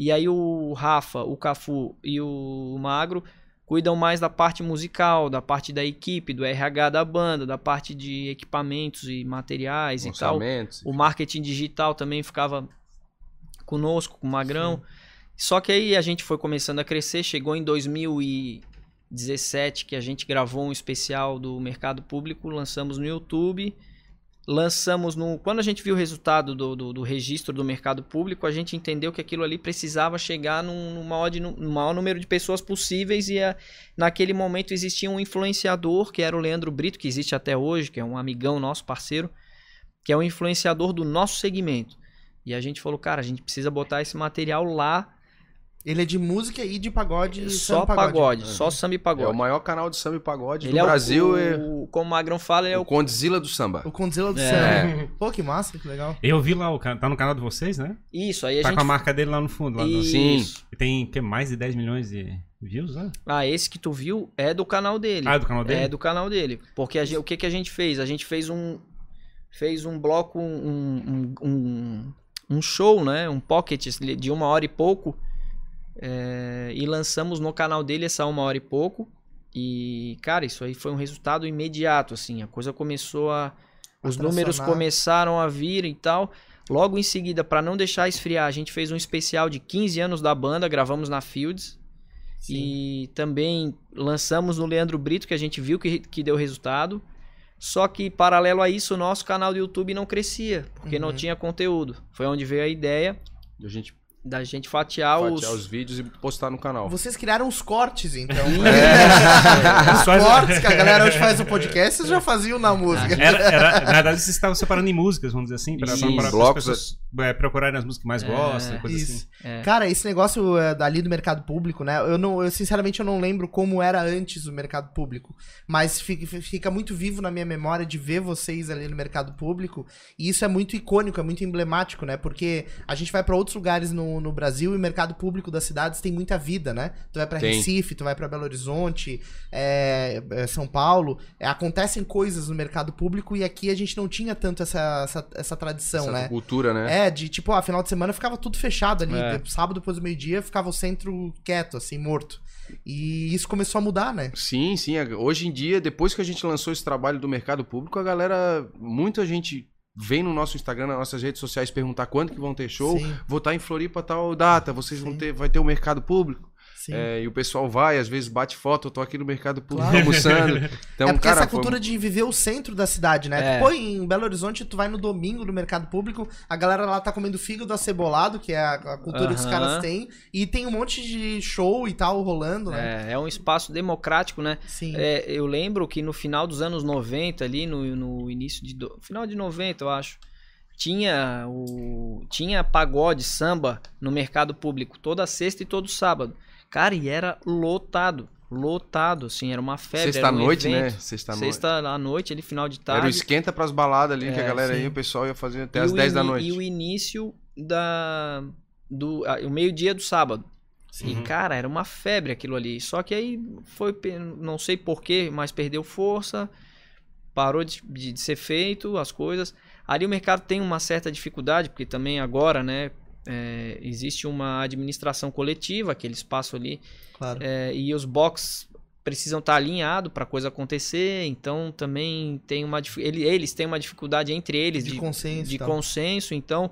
S4: E aí o Rafa, o Cafu e o Magro cuidam mais da parte musical, da parte da equipe, do RH da banda, da parte de equipamentos e materiais e tal. O marketing digital também ficava conosco, com o Magrão. Só que aí a gente foi começando a crescer, chegou em 2017 que a gente gravou um especial do mercado público, lançamos no YouTube. Lançamos no. Quando a gente viu o resultado do, do, do registro do mercado público, a gente entendeu que aquilo ali precisava chegar num, num maior, de- num maior número de pessoas possíveis. E a- naquele momento existia um influenciador, que era o Leandro Brito, que existe até hoje, que é um amigão nosso, parceiro, que é um influenciador do nosso segmento. E a gente falou, cara, a gente precisa botar esse material lá,
S1: Ele é de música e de pagode. e
S4: só
S1: samba
S4: pagode, só samba e
S3: É
S4: pagode.
S3: o maior canal de samba e pagode
S4: Ele
S3: do
S4: é
S3: Brasil.
S4: o,
S3: é
S4: o, como o Magrão fala, ele é
S3: o
S4: o
S3: Condzilla do samba.
S1: O Condzilla do
S4: É.
S1: Samba. Pô, que massa, que legal.
S2: Eu vi lá, o tá no canal de vocês, né?
S4: Isso, aí a
S2: Tá
S4: gente.
S2: com a marca dele lá no fundo. Lá no...
S3: Sim.
S4: Isso.
S2: E tem que, mais de 10 milhões de views, né?
S4: Ah, esse que tu viu é do canal dele.
S2: Ah, é do canal dele?
S4: É do canal dele. Porque a gen- o que, que a gente fez? A gente fez um. Fez um bloco, um, um, um, um show, né? Um pocket de uma hora e pouco. É, e lançamos no canal dele essa uma hora e pouco. E, cara, isso aí foi um resultado imediato, assim. A coisa começou a. Os números começaram a vir e tal. Logo em seguida, para não deixar esfriar, a gente fez um especial de 15 anos da banda, gravamos na Fields.
S1: Sim.
S4: E também lançamos no Leandro Brito, que a gente viu que, que deu resultado. Só que, paralelo a isso, o nosso canal do YouTube não crescia, porque não
S1: Uhum.
S4: tinha conteúdo. Foi onde veio a ideia
S3: E a gente
S4: da gente fatiar,
S3: fatiar
S4: os.
S3: os vídeos e postar no canal.
S1: Vocês criaram os cortes, então.
S4: É.
S1: Os cortes que a galera hoje faz no podcast, vocês já faziam na música.
S2: Era, era- na verdade, vocês estavam separando em músicas, vamos dizer assim, para, as pessoas é, procurarem as músicas que mais
S4: É,
S2: gostam, coisa
S1: Isso.
S2: assim.
S4: É.
S1: Cara, esse negócio é, dali do mercado público, né? Eu não, eu sinceramente eu não lembro como era antes o mercado público, mas fica, fica muito vivo na minha memória de ver vocês ali no mercado público, e isso é muito icônico, é muito emblemático, né? Porque a gente vai pra outros lugares no, no Brasil e o mercado público das cidades tem muita vida, né? Tu vai pra
S3: Tem.
S1: Recife, tu vai pra Belo Horizonte, é, é, São Paulo, é, acontecem coisas no mercado público e aqui a gente não tinha tanto essa, essa, essa tradição,
S3: Essa
S1: né?
S3: cultura, né?
S1: É, de tipo, ah, final de semana ficava tudo fechado ali.
S4: É.
S1: Sábado depois do meio-dia ficava o centro quieto, assim, morto. E isso começou a mudar, né?
S3: Sim, sim. Hoje em dia, depois que a gente lançou esse trabalho do mercado público, a galera, muita gente vem no nosso Instagram, nas nossas redes sociais perguntar quando que vão ter show.
S1: Sim,
S3: Vou estar em Floripa tal data, vocês vão
S1: Sim.
S3: ter, vai ter o mercado público. É, e o pessoal vai, às vezes bate foto, eu tô aqui no mercado público
S1: Claro.
S3: almoçando. Então,
S1: é porque
S3: cara,
S1: essa
S3: foi-
S1: cultura de viver o centro da cidade, né?
S4: É.
S1: Pô, em Belo Horizonte, tu vai no domingo no mercado público, a galera lá tá comendo fígado acebolado, que é a, cultura que os caras têm, e tem um monte de show e tal rolando, né?
S4: É, é um espaço democrático, né?
S1: Sim.
S4: É, eu lembro que no final dos anos 90, ali no, no início de. do- Final de 90, eu acho. Tinha o. Tinha pagode, samba no mercado público toda sexta e todo sábado. Cara, e era lotado. Lotado, assim, era uma febre. um
S3: Sexta-noite, né?
S4: evento.
S3: Sexta-noite.
S4: Sexta à noite, ali, final de
S3: Era o
S4: tarde.
S3: esquenta pras baladas ali, que a
S4: É,
S3: galera
S1: sim.
S3: ia, o pessoal ia fazer até
S4: E
S3: as
S4: o
S3: 10 da noite.
S4: E o início da. Do, ah, o meio-dia do sábado. E,
S2: Uhum.
S4: cara, era uma febre aquilo ali. Só que aí foi, não sei porquê, mas perdeu força, parou de, de- de ser feito as coisas. Ali o mercado tem uma certa dificuldade, porque também agora, né, é, existe uma administração coletiva, aquele espaço ali,
S1: Claro.
S4: é, e os box precisam estar alinhados para a coisa acontecer, então também tem uma ele- eles têm uma dificuldade entre eles
S1: de,
S4: de,
S1: consenso.
S4: de consenso, então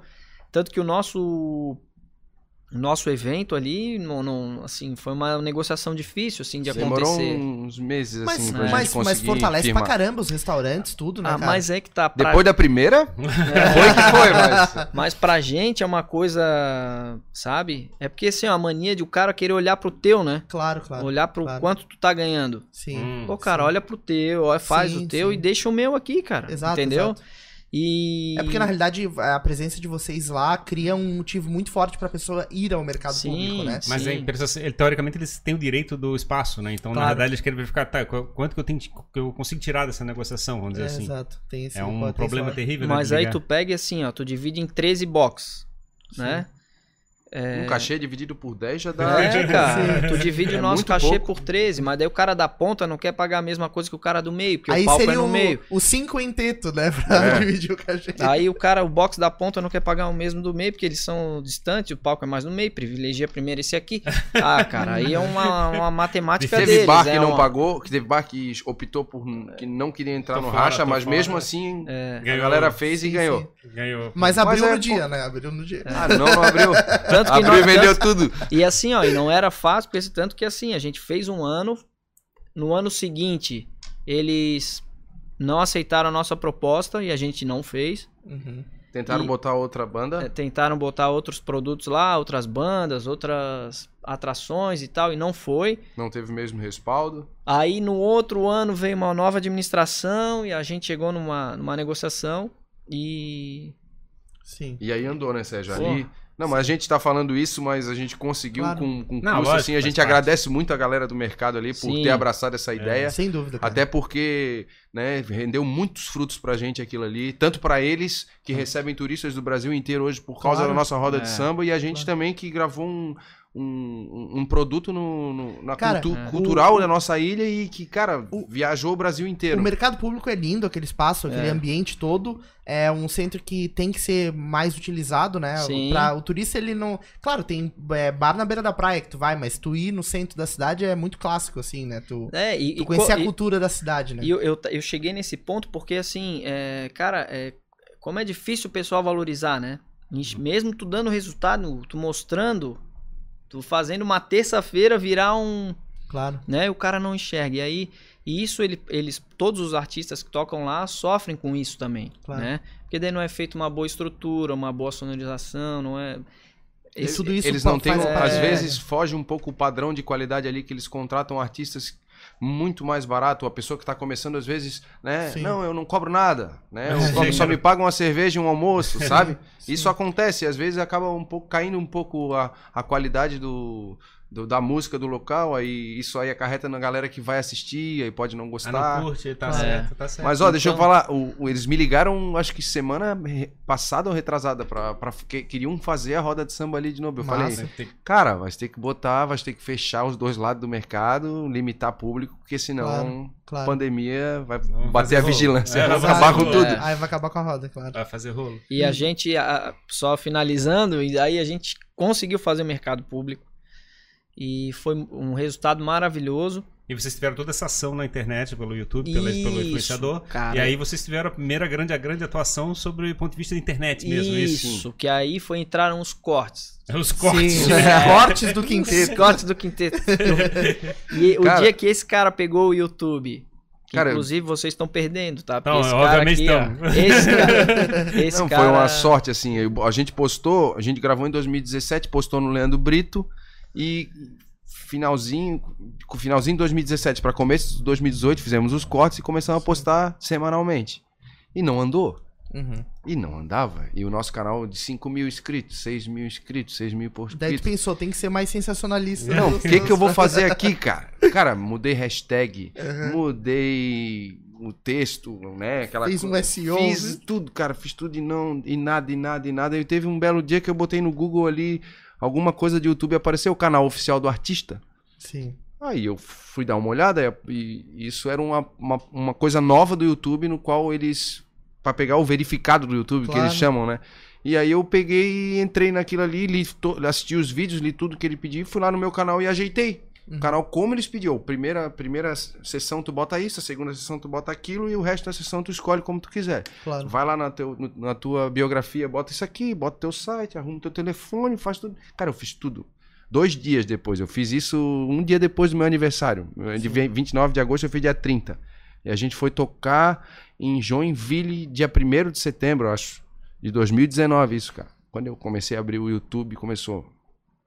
S4: tanto que o nosso nosso evento ali não, não- assim foi uma negociação difícil assim de
S3: Demorou
S4: acontecer.
S3: uns meses,
S1: Mas,
S3: assim, pra
S1: mas,
S3: gente
S1: mas
S3: conseguir
S1: fortalece
S3: firmar.
S1: pra caramba os restaurantes, tudo, né,
S4: Ah,
S1: cara?
S4: mas é que tá pra,
S3: Depois da primeira, foi que foi, mas...
S4: mas pra gente é uma coisa, sabe? É porque assim, ó, a mania de o cara querer olhar pro teu, né?
S1: Claro, claro.
S4: olhar pro
S1: claro.
S4: quanto tu tá ganhando.
S1: Sim.
S2: Hum.
S4: Pô, cara,
S1: sim.
S4: olha pro teu, faz
S1: Sim,
S4: o teu
S1: sim.
S4: e deixa o meu aqui, cara.
S1: Exato,
S4: entendeu?
S1: exato.
S4: E
S1: É porque, na realidade, a presença de vocês lá cria um motivo muito forte pra pessoa ir ao mercado
S4: Sim,
S1: público, né?
S2: Mas
S4: Sim.
S2: é interessante, ele- teoricamente eles têm o direito do espaço, né? Então, na
S1: Claro.
S2: verdade, eles querem verificar tá, qu- quanto que eu, tenho, de- que eu consigo tirar dessa negociação, vamos
S1: É,
S2: dizer assim.
S1: exato. Tem esse
S2: É um problema terrível, né?
S4: Mas
S2: de
S4: aí tu pega e assim, ó, tu divide em 13 box, né?
S3: Um cachê dividido por 10 já dá.
S4: É, cara, tu divide
S3: É
S4: o nosso cachê
S3: pouco.
S4: por 13, mas daí o cara da ponta não quer pagar a mesma coisa que o cara do meio, porque
S1: Aí
S4: o palco é
S1: seria
S4: no
S1: o,
S4: meio.
S1: o cinco enteto, né? Pra
S3: É.
S1: dividir o cachê.
S4: Aí o cara, o box da ponta não quer pagar o mesmo do meio, porque eles são distantes, o palco é mais no meio, privilegia primeiro esse aqui. Ah, cara, aí é uma, uma matemática
S3: Teve
S4: deles.
S3: bar que
S4: é
S3: não
S4: uma-
S3: pagou, que teve bar que optou por que não queria entrar
S2: Tô
S3: no
S2: fora,
S3: racha, mas
S2: fora.
S3: mesmo assim
S4: É.
S3: a
S2: Ganhou.
S3: galera fez e
S1: Sim,
S3: ganhou.
S1: sim.
S2: Ganhou.
S1: Mas abriu
S3: Mas é,
S1: no dia,
S3: pô.
S1: né? Abriu no dia.
S3: Ah, não, não abriu.
S4: Tanto que
S3: abriu e vendeu
S4: tanto-
S3: tudo.
S4: E assim, ó, e não era fácil, porque tanto que assim, a gente fez um ano, no ano seguinte, eles não aceitaram a nossa proposta e a gente não fez.
S1: Uhum.
S3: Tentaram
S4: E-
S3: botar outra banda.
S4: É, Tentaram botar outros produtos lá, outras bandas, outras atrações e tal, e não foi.
S3: Não teve o mesmo respaldo.
S4: Aí no outro ano veio uma nova administração e a gente chegou numa, numa negociação e.
S1: Sim.
S3: E aí andou, né, Sérgio?
S4: Pô.
S3: Ali. Não, mas a gente tá falando isso, mas a gente conseguiu
S1: Claro.
S3: com, com
S2: Não,
S3: custo,
S2: lógico,
S3: assim. A gente
S2: parte.
S3: agradece muito a galera do mercado ali por
S4: Sim.
S3: ter abraçado essa ideia.
S1: Sem dúvida, cara.
S3: Até porque, né, rendeu muitos frutos pra gente aquilo ali, tanto pra eles que recebem turistas do Brasil inteiro hoje por causa
S1: Claro.
S3: da nossa roda
S4: É.
S3: de samba e a gente
S1: Claro.
S3: também que gravou um, um, um produto no, no- na
S1: Cara,
S3: cultu-
S4: é.
S3: cultural
S1: o-
S3: da nossa ilha e que, cara,
S1: O-
S3: viajou o Brasil
S1: O
S3: inteiro.
S1: mercado público é lindo, aquele espaço, aquele
S4: É.
S1: ambiente todo. É um centro que tem que ser mais utilizado, né?
S4: Sim.
S1: Pra, o turista, ele não. Claro, tem é, bar na beira da praia que tu vai, mas tu ir no centro da cidade é muito clássico, assim, né? Tu,
S4: É, e,
S1: tu
S4: e
S1: conhecer
S4: co-
S1: a
S4: e-
S1: cultura da cidade, né?
S4: E eu, eu, eu cheguei nesse ponto porque, assim, é, cara, é, como é difícil o pessoal valorizar, né? E Mesmo tu dando resultado, tu mostrando, tu fazendo uma terça-feira virar um.
S1: Claro.
S4: né? E o cara não enxerga. E aí, e isso ele, eles, todos os artistas que tocam lá sofrem com isso também,
S1: Claro.
S4: né? Porque daí não é feita uma boa estrutura, uma boa sonorização, não é.
S1: E tudo isso
S3: eles não têm,
S1: faz
S3: às vezes foge um pouco o padrão de qualidade ali que eles contratam artistas muito mais barato. A pessoa que está começando às vezes, né?
S1: Sim.
S3: Não, eu não cobro nada, né? Eu
S2: Sim.
S3: cobro- só me pagam uma cerveja e um almoço, sabe? Isso acontece, às vezes acaba um pouco caindo um pouco a, a qualidade do, do- da música do local, aí isso aí acarreta na galera que vai assistir e pode não
S2: Ah,
S3: gostar.
S2: não curte, tá
S1: Claro.
S2: certo, tá certo.
S3: Mas ó, deixa eu
S4: Então-
S3: falar, o- o- eles me ligaram, acho que semana passada ou retrasada, pra, pra, que, queriam fazer a roda de samba ali de novo. Eu
S1: Massa.
S3: falei,
S2: ter-
S3: cara, vai ter que botar, vai ter que fechar os dois lados do mercado, limitar público, porque senão
S1: Claro, claro.
S3: pandemia vai
S2: Vamos
S3: bater
S2: fazer
S3: a
S2: rolo.
S3: vigilância,
S2: É,
S3: vai acabar
S2: fazer
S3: com tudo.
S4: É.
S1: Aí vai acabar com a roda, claro.
S2: Vai fazer rolo.
S4: E a gente, a- só finalizando, e aí a gente conseguiu fazer o mercado público. E foi um resultado maravilhoso.
S2: E vocês tiveram toda essa ação na internet, pelo YouTube, pela, pelo
S4: Isso,
S2: influenciador.
S4: cara.
S2: E aí vocês tiveram a primeira grande, a grande atuação sobre o ponto de vista da internet mesmo, isso.
S4: Isso, que aí foi entraram os cortes.
S2: Os cortes.
S1: Sim,
S2: né?
S1: cortes do
S4: Os
S1: quinteto.
S4: cortes do quinteto. e o
S3: Cara-
S4: dia que esse cara pegou o YouTube, que
S3: Cara,
S4: inclusive vocês estão perdendo, tá?
S2: Então,
S4: esse
S2: obviamente
S4: cara aqui, ó, esse cara, esse
S3: Não,
S4: cara
S3: foi uma sorte, assim. A gente postou, a gente gravou em 2017, postou no Leandro Brito e finalzinho, finalzinho de 2017 para começo de 2018, fizemos os cortes e começamos a postar semanalmente. E não andou.
S1: Uhum.
S3: E não andava. E o nosso canal de 5 mil inscritos, 6 mil inscritos, 6 mil por
S1: Daí tu pensou, tem que ser mais sensacionalista.
S3: Não, o
S1: nos-
S3: que, que eu vou fazer aqui, cara? Cara, mudei hashtag, mudei o texto, né? Aquela
S1: Fez um SEO,
S3: Fiz
S1: né?
S3: tudo, cara. Fiz tudo e não, e nada, e nada, e nada. E teve um belo dia que eu botei no Google ali alguma coisa de YouTube, apareceu o canal oficial do artista.
S1: Sim.
S3: Aí eu fui dar uma olhada e isso era uma, uma, uma coisa nova do YouTube no qual eles. Pra pegar o verificado do YouTube, que
S1: Claro.
S3: eles chamam, né? E aí eu peguei e entrei naquilo ali, li assisti os vídeos, li tudo que ele pediu, fui lá no meu canal e ajeitei.
S1: Uhum.
S3: O canal como eles pediu. Primeira, primeira sessão tu bota isso, a segunda sessão tu bota aquilo e o resto da sessão tu escolhe como tu quiser.
S1: Claro.
S3: Vai lá na, teu, na tua biografia, bota isso aqui, bota teu site, arruma teu telefone, faz tudo. Cara, eu fiz tudo. Dois dias depois. Eu fiz isso um dia depois do meu aniversário. De 29 de agosto eu fiz dia 30. E a gente foi tocar em Joinville dia 1 de setembro, acho. De 2019, isso, cara. Quando eu comecei a abrir o YouTube, começou.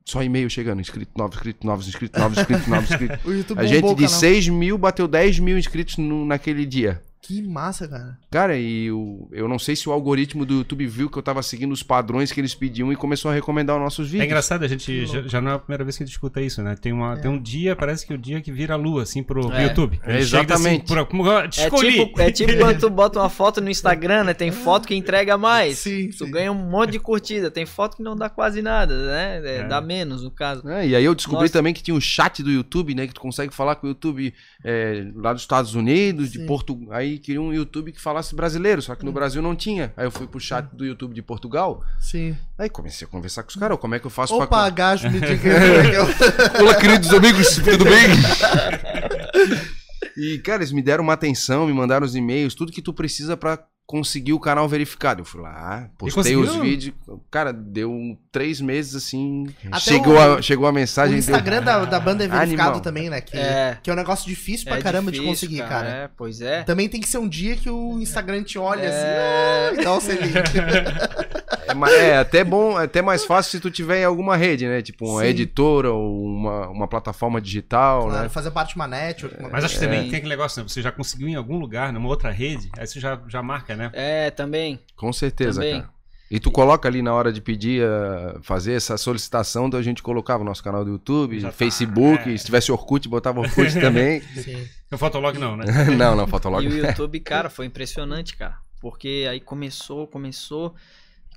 S3: Só e-mail chegando, inscrito, novos inscritos, novos inscritos, novos inscritos, novos inscritos.
S1: O YouTube
S3: A gente de
S1: canal.
S3: 6 mil bateu 10 mil inscritos no- naquele dia.
S1: Que massa, cara.
S3: Cara, e eu, eu não sei se o algoritmo do YouTube viu que eu tava seguindo os padrões que eles pediam e começou a recomendar os nossos
S2: É
S3: vídeos.
S2: engraçado, a gente já, já não é a primeira vez que a gente escuta isso, né? Tem, uma, tem um dia, parece que o dia que vira a lua, assim, pro, pro
S4: É.
S2: YouTube.
S3: É, exatamente.
S2: Assim, como, te
S4: É
S2: escolhi.
S4: tipo, é tipo quando tu bota uma foto no Instagram, né? Tem foto que entrega mais.
S1: Sim,
S4: Tu
S1: sim.
S4: ganha um monte de curtida. Tem foto que não dá quase nada, né? É,
S2: É.
S4: Dá menos, no caso.
S3: É, e aí eu descobri
S4: Nossa.
S3: também que tinha o chat do YouTube, né? Que tu consegue falar com o YouTube é, lá dos Estados Unidos, de
S1: Sim.
S3: Portugal. Aí queria um YouTube que falasse brasileiro, só que no Brasil não tinha. Aí eu fui pro chat do YouTube de Portugal.
S1: Sim.
S3: Aí comecei a conversar com os caras, como é que eu faço
S1: Opa,
S3: pra...
S1: gajo, me diga. é
S3: Olá, queridos amigos, tudo bem? e, cara, eles me deram uma atenção, me mandaram os e-mails, tudo que tu precisa pra conseguir o canal verificado. Eu fui lá, postei os
S2: conseguiu?
S3: vídeos. Cara, deu três meses assim.
S1: Até
S3: Chegou,
S1: o-
S3: a, chegou a
S1: O
S3: mensagem.
S1: Instagram
S3: deu...
S1: da, da banda é verificado
S3: Animal.
S1: também, né? Que
S4: É.
S1: que é um negócio difícil pra
S4: É
S1: caramba de
S4: difícil,
S1: conseguir, cara.
S4: É, pois é.
S1: Também tem que ser um dia que o Instagram te olha
S4: É.
S1: assim "Ah", e dá o selinho.
S3: É, é até bom, é até mais fácil se tu tiver em alguma rede, né? Tipo uma
S1: Sim.
S3: editora ou uma, uma plataforma digital,
S1: Claro,
S3: né?
S1: fazer parte de uma network. uma
S2: Mas
S1: coisa
S2: acho que também tem aquele negócio, né? Você já conseguiu em algum lugar, numa outra rede, aí você já, já marca, né?
S4: É, também.
S3: Com certeza,
S4: Também.
S3: cara. E tu coloca ali na hora de pedir, eh, fazer essa solicitação, então a gente colocava o nosso canal do YouTube,
S2: tá,
S3: Facebook,
S2: é.
S3: se tivesse Orkut, botava Orkut também.
S1: Sim.
S2: O Fotolog não, né?
S3: não, não,
S4: E
S3: Fotolog.
S4: o YouTube, cara, foi impressionante, cara. Porque aí começou, começou.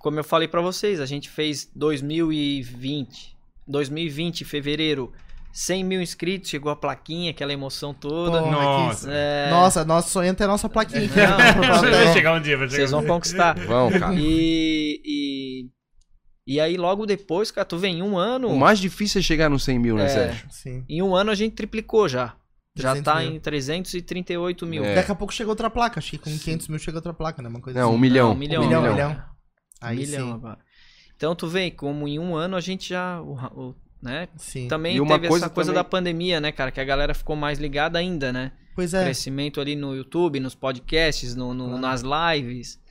S4: Como eu falei pra vocês, a gente fez 2020. 2020, fevereiro, 100 mil inscritos, chegou a plaquinha, aquela emoção toda.
S1: Pô,
S2: Nossa.
S4: É,
S1: Nossa, nosso sonho é ter nossa plaquinha aqui.
S4: Não,
S2: vai
S1: Não.
S2: chegar um dia, vai chegar
S4: vocês
S2: um
S4: vão
S2: dia.
S4: conquistar.
S3: Vão, cara.
S4: E, e, e aí logo depois, cara, tu vem em um ano.
S3: O mais difícil é chegar nos 100 mil, né,
S4: É.
S3: Sérgio?
S1: Sim.
S4: Em um ano a gente triplicou já. Já
S1: 300
S4: tá
S1: mil.
S4: em 338 mil.
S3: É.
S1: Daqui a pouco chega outra placa. Acho que com 500 mil chega outra placa, né? Uma coisa
S3: Não,
S1: assim.
S3: um milhão.
S4: Não, um milhão,
S1: Um milhão,
S3: um
S1: um
S3: milhão.
S1: milhão. Aí
S4: milhão
S1: sim.
S4: agora. Então tu vê como em um ano a gente já, o, o- né?
S1: Sim.
S4: Também
S3: E uma
S4: teve
S3: coisa
S4: essa coisa
S3: também-
S4: da pandemia, né, cara, que a galera ficou mais ligada ainda, né?
S1: Pois é.
S4: Crescimento ali no YouTube, nos podcasts, no, no-
S1: Claro.
S4: nas lives.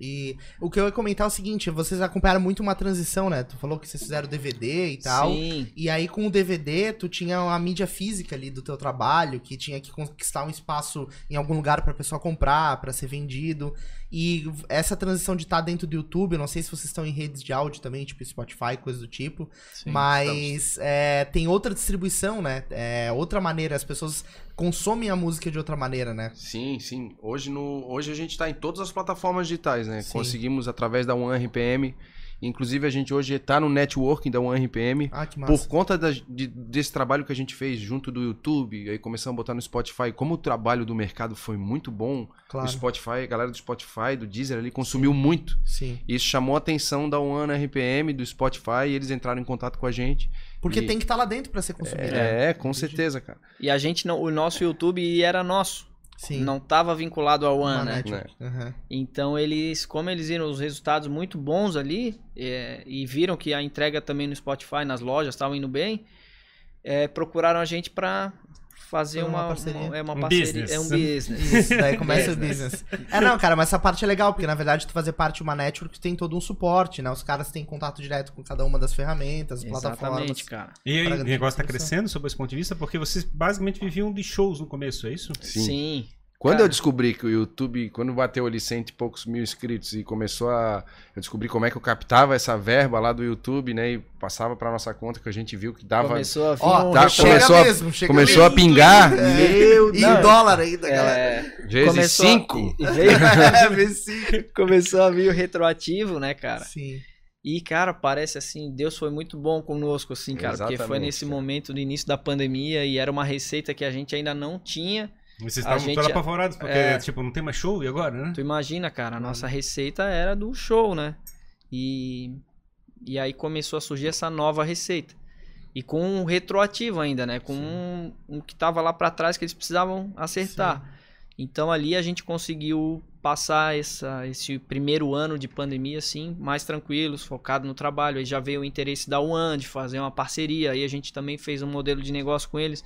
S1: E o que eu ia comentar é o seguinte: vocês acompanharam muito uma transição, né? Tu falou que vocês fizeram DVD e tal.
S4: Sim.
S1: E aí, com o DVD, tu tinha a mídia física ali do teu trabalho, que tinha que conquistar um espaço em algum lugar pra pessoa comprar, pra ser vendido. E essa transição de estar dentro do YouTube, eu não sei se vocês estão em redes de áudio também, tipo Spotify, coisa do tipo.
S4: sim.
S1: mas é, tem outra distribuição, né? É outra maneira, as pessoas consomem a música de outra maneira, né?
S3: Sim, sim. Hoje, no, hoje a gente tá em todas as plataformas digitais, né?
S1: Sim.
S3: Conseguimos através da One RPM. Inclusive, a gente hoje tá no networking da One RPM.
S1: Ah, que massa.
S3: Por conta da- de- desse trabalho que a gente fez junto do YouTube, aí começamos a botar no Spotify, como o trabalho do mercado foi muito bom,
S1: Claro.
S3: o Spotify, a galera do Spotify, do Deezer ali consumiu muito.
S1: Sim.
S3: Isso chamou a atenção da One RPM, do Spotify, e eles entraram em contato com a gente.
S1: Porque
S3: E-
S1: tem que estar lá dentro pra ser consumido. né?
S3: É, com certeza, cara.
S4: E a gente não, o nosso YouTube era nosso.
S1: Sim.
S4: Não tava vinculado ao One, né?
S1: Aham.
S4: Então eles, como eles viram os resultados muito bons ali é, e viram que a entrega também no Spotify, nas lojas, estavam indo bem, é, procuraram a gente pra fazer
S1: uma
S4: uma,
S1: parceria.
S4: uma- é uma
S2: Um
S4: parceria,
S2: business.
S4: é um business.
S1: Isso, daí começa o business. É, não, cara, mas essa parte é legal, porque na verdade tu fazer parte de uma network tem todo um suporte, né? Os caras têm contato direto com cada uma das ferramentas, plataformas.
S4: Exatamente, cara.
S2: E o negócio tá crescendo sob esse ponto de vista, porque vocês basicamente viviam de shows no começo, é isso?
S3: Sim.
S4: Sim.
S3: Quando
S4: Cara.
S3: eu descobri que o YouTube, quando bateu ali cento e poucos mil inscritos e começou a. Eu descobri como é que eu captava essa verba lá do YouTube, né? E passava pra nossa conta, que a gente viu que dava.
S4: Começou a vir
S1: Ó,
S4: um
S3: tá, começou a-
S1: mesmo, chega
S3: começou a
S1: mesmo.
S3: pingar.
S1: É.
S3: Meu
S1: E
S4: Não,
S1: em dólar ainda, galera.
S4: é,
S3: Vezes
S4: começou a-
S3: cinco.
S1: É, vê sim.
S4: começou a vir o retroativo, né, cara?
S1: Sim.
S4: E, cara, parece assim, Deus foi muito bom conosco, assim, cara. porque foi
S3: Exatamente,
S4: nesse
S3: cara.
S4: momento do início da pandemia e era uma receita que a gente ainda não tinha.
S2: Vocês estavam todos apavorados, porque,
S4: é.
S2: tipo, não tem mais show e agora, né?
S4: Tu imagina, cara, a nossa receita era do show, né? E, e aí começou a surgir essa nova receita. E com um retroativo ainda, né? Com um, um que tava lá pra trás que eles precisavam acertar. Então ali a gente conseguiu passar essa, esse primeiro ano de pandemia assim, mais tranquilos, focado no trabalho. Aí já veio o interesse da One de fazer uma parceria. Aí a gente também fez um modelo de negócio com eles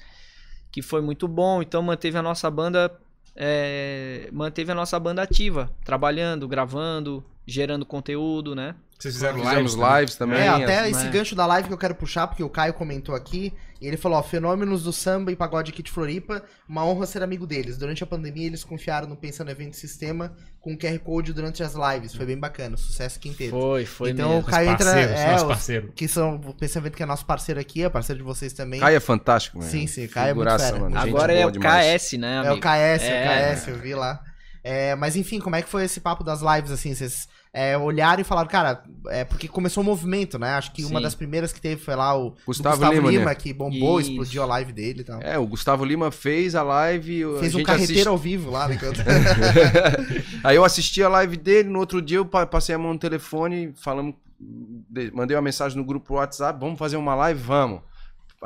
S4: que foi muito bom. Então manteve a nossa banda é, manteve a nossa banda ativa, trabalhando, gravando, gerando conteúdo, né?
S2: Vocês fizeram
S3: Fizemos
S2: lives.
S3: lives também.
S1: É, até
S3: as-
S1: esse
S4: né?
S1: gancho da live que eu quero puxar, porque o Caio comentou aqui, e ele falou, ó, fenômenos do samba e pagode aqui de Floripa, uma honra ser amigo deles. Durante a pandemia, eles confiaram no Pensando Evento Sistema com QR Code durante as lives. Foi bem bacana, sucesso quinteto.
S4: Foi, foi
S1: então
S4: mesmo.
S1: o Caio entra...
S2: parceiros,
S1: É,
S2: nosso
S1: os-
S2: parceiro.
S1: que são o Pensando Evento que é nosso parceiro aqui, é parceiro de vocês também.
S3: Caio é fantástico, mano.
S1: Sim, sim, Caio é muito fera.
S3: mano.
S4: Agora é o
S3: demais.
S4: KS, né,
S1: É
S4: amigo?
S1: o KS,
S4: É.
S1: o KS, eu vi lá. É, mas enfim, como é que foi esse papo das lives, assim? Vocês é, olharam e falaram, cara, é porque começou o movimento, né? Acho que uma
S4: Sim.
S1: das primeiras que teve foi lá o do
S3: Gustavo Lima, né?
S1: que bombou,
S4: Isso.
S1: explodiu a live dele e tal.
S3: É, o Gustavo Lima fez a live. a
S1: Fez um
S3: gente
S1: carreteiro
S3: assiste-
S1: ao vivo lá, né?
S3: Aí eu assisti a live dele, no outro dia eu pa- passei a mão no telefone, falamos, de- mandei uma mensagem no grupo WhatsApp, vamos fazer uma live? Vamos.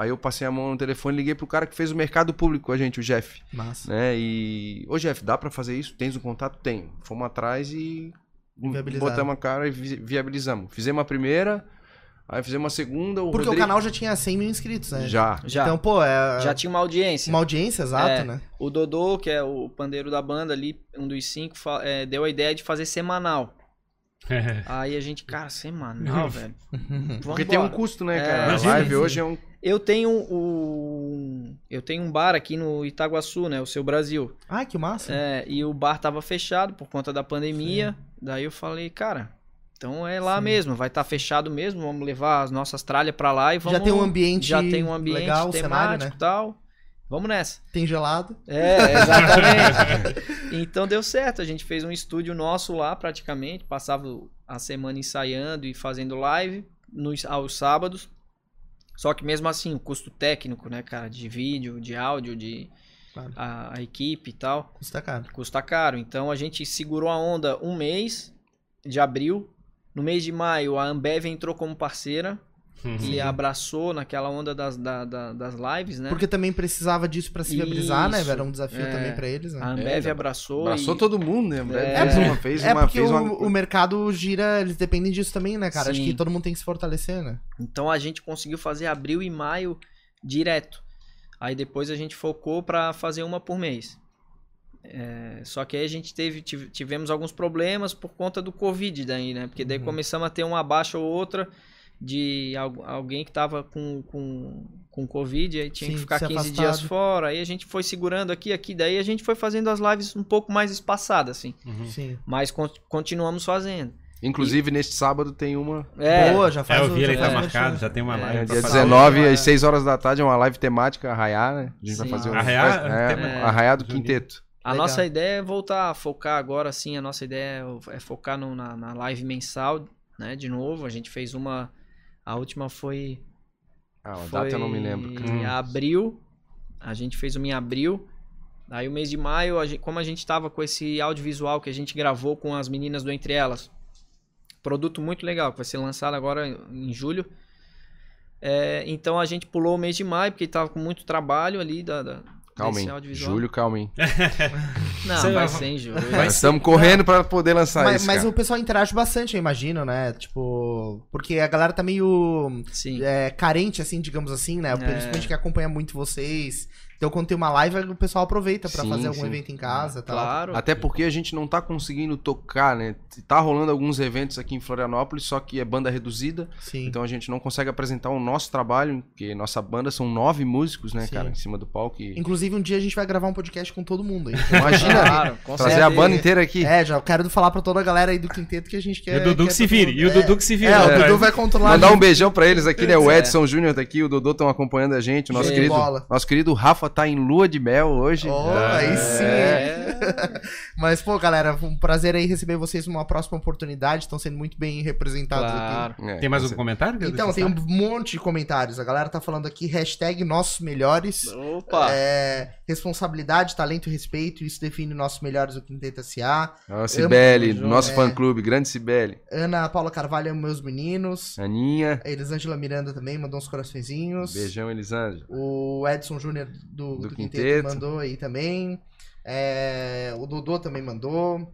S3: Aí eu passei a mão no telefone e liguei pro cara que fez o mercado público com a gente, o Jeff.
S1: Massa.
S3: Né? E, ô Jeff, dá pra fazer isso? Tens o contato? Tenho. Fomos atrás e botamos a cara e vi- viabilizamos. Fizemos a primeira, aí fizemos a segunda, o
S1: Porque
S3: Rodrigo...
S1: o canal já tinha 100 mil inscritos, né?
S3: Já.
S4: Já,
S1: Então, pô, é
S4: já tinha uma audiência.
S1: uma audiência, exato,
S4: É.
S1: né?
S4: O Dodô, que é o pandeiro da banda ali, um dos cinco, é, deu a ideia de fazer semanal. Aí a gente, cara, semanal, velho. Vamos
S3: Porque tem um custo, né,
S4: É,
S3: cara? a live hoje é um...
S4: Eu tenho um. Eu tenho um bar aqui no Itaguaçu, né? O seu Brasil.
S1: Ai, que massa.
S4: É, e o bar tava fechado por conta da pandemia. Daí eu falei, cara, então é lá
S1: Sim.
S4: mesmo, vai estar fechado mesmo, vamos levar as nossas tralhas pra lá e vamos.
S1: já tem um ambiente
S4: já tem um ambiente
S1: legal,
S4: temático
S1: cenário, né?
S4: e tal. Vamos nessa.
S1: Tem gelado.
S4: É, exatamente. então deu certo. A gente fez um estúdio nosso lá praticamente. Passava a semana ensaiando e fazendo live nos, aos sábados. Só que mesmo assim, o custo técnico, né, cara, de vídeo, de áudio, de
S1: Claro.
S4: a, a equipe e tal,
S1: Custa caro.
S4: custa caro. Então a gente segurou a onda um mês de abril. No mês de maio, a Ambev entrou como parceira
S2: Uhum.
S4: e abraçou naquela onda das, da- da- das lives, né?
S1: Porque também precisava disso pra se viabilizar, né? Era um desafio
S4: É.
S1: também pra eles, né?
S4: A Ambev
S3: É,
S4: abraçou.
S3: Abraçou
S4: e-
S3: todo mundo, né?
S4: É,
S3: fez uma, fez
S1: É
S3: uma,
S1: porque
S3: fez
S1: o,
S3: uma...
S1: o mercado gira, eles dependem disso também, né, cara? Acho
S4: Sim.
S1: que todo mundo tem que se fortalecer, né?
S4: Então a gente conseguiu fazer abril e maio direto. Aí depois a gente focou pra fazer uma por mês. É, só que aí a gente teve, tive- tivemos alguns problemas por conta do Covid daí, né? Porque daí
S1: Uhum.
S4: começamos a ter uma baixa ou outra de al- alguém que tava com, com, com Covid, aí tinha
S1: Sim,
S4: que ficar
S1: se
S4: 15
S1: afastado.
S4: dias fora. Aí a gente foi segurando aqui, aqui, daí a gente foi fazendo as lives um pouco mais espaçadas, assim.
S2: Uhum.
S1: Sim.
S4: Mas con- continuamos fazendo.
S3: Inclusive, neste sábado tem uma...
S4: É,
S1: Boa, já faz
S2: É, eu vi
S1: já
S2: ele tá
S1: o
S2: marcado, já tem uma
S4: É,
S2: live.
S3: É, dia
S2: fazer.
S3: 19,
S1: É.
S3: às 6 horas da tarde, é uma live temática, Arraiá, né? A gente vai
S4: Sim.
S3: fazer o...
S2: Arraiá?
S3: É, Arraiá do. Quinteto.
S4: A
S1: Legal.
S4: nossa ideia é voltar a focar agora, sim. A nossa ideia é focar no- na, na live mensal, né? De novo. A gente fez uma. A última foi.
S3: Ah, a data eu não me lembro. cara.
S2: Hum.
S4: Em abril. A gente fez uma em abril. Aí o mês de maio, a gente- como a gente tava com esse audiovisual que a gente gravou com as meninas do Entre Elas. Produto muito legal, que vai ser lançado agora em julho. É, então a gente pulou o mês de maio, porque tava com muito trabalho ali da, da, Audiovisual.
S3: Julho, calma, hein?
S4: Não,
S2: Você
S4: vai
S2: vai-
S4: ser em julho.
S2: Ser-
S3: estamos correndo pra poder lançar
S1: Mas,
S3: isso,
S1: mas
S3: cara.
S1: o pessoal interage bastante, eu imagino, né? Tipo, porque a galera tá meio é, carente, assim, digamos assim, né?
S4: É.
S1: Principalmente que acompanha muito vocês. Então, quando tem uma live, o pessoal aproveita pra
S3: Sim,
S1: fazer algum
S3: sim.
S1: evento em casa e tal.
S4: Claro.
S3: Até porque a gente não tá conseguindo tocar, né? Tá rolando alguns eventos aqui em Florianópolis, só que é banda reduzida.
S1: Sim.
S3: Então a gente não consegue apresentar o nosso trabalho, porque nossa banda são nove músicos, né,
S1: Sim.
S3: cara, em cima do palco. E...
S1: Inclusive, um dia a gente vai gravar um podcast com todo mundo aí.
S3: Imagina
S4: Claro, com
S3: trazer a banda inteira aqui.
S1: É, já quero falar pra toda a galera aí do quinteto que a gente
S2: E
S1: quer.
S2: o Dudu que se vire. E o
S1: é,
S2: Dudu que se vire.
S1: É, o
S2: atrás.
S1: Dudu vai controlar.
S3: Mandar um beijão pra eles aqui, né? O
S4: É.
S3: Edson Júnior tá aqui, o Dodô estão acompanhando a gente. O nosso querido,
S1: bola.
S3: nosso querido Rafa tá em lua de mel hoje.
S1: Oh, aí sim.
S4: É.
S1: Mas, pô, galera, um prazer aí receber vocês numa próxima oportunidade. Estão sendo muito bem representados aqui.
S4: Claro.
S3: É,
S2: Tem mais algum comentário?
S1: Então, tem um monte de comentários. A galera tá falando aqui, hashtag nossos melhores.
S4: Opa!
S1: É, responsabilidade, talento e respeito. Isso define nossos melhores do Quinteto SA.
S3: Ó, Cibele, nosso
S1: é.
S3: fã-clube, grande Cibele.
S1: Ana Paula Carvalho, meus meninos.
S3: Aninha,
S1: A Elisângela Miranda também mandou uns coraçõezinhos.
S3: beijão, Elisângela.
S1: O Edson Júnior do,
S3: Do
S1: do,
S3: Quinteto.
S1: Quinteto. mandou aí também. É, o Dodô também mandou.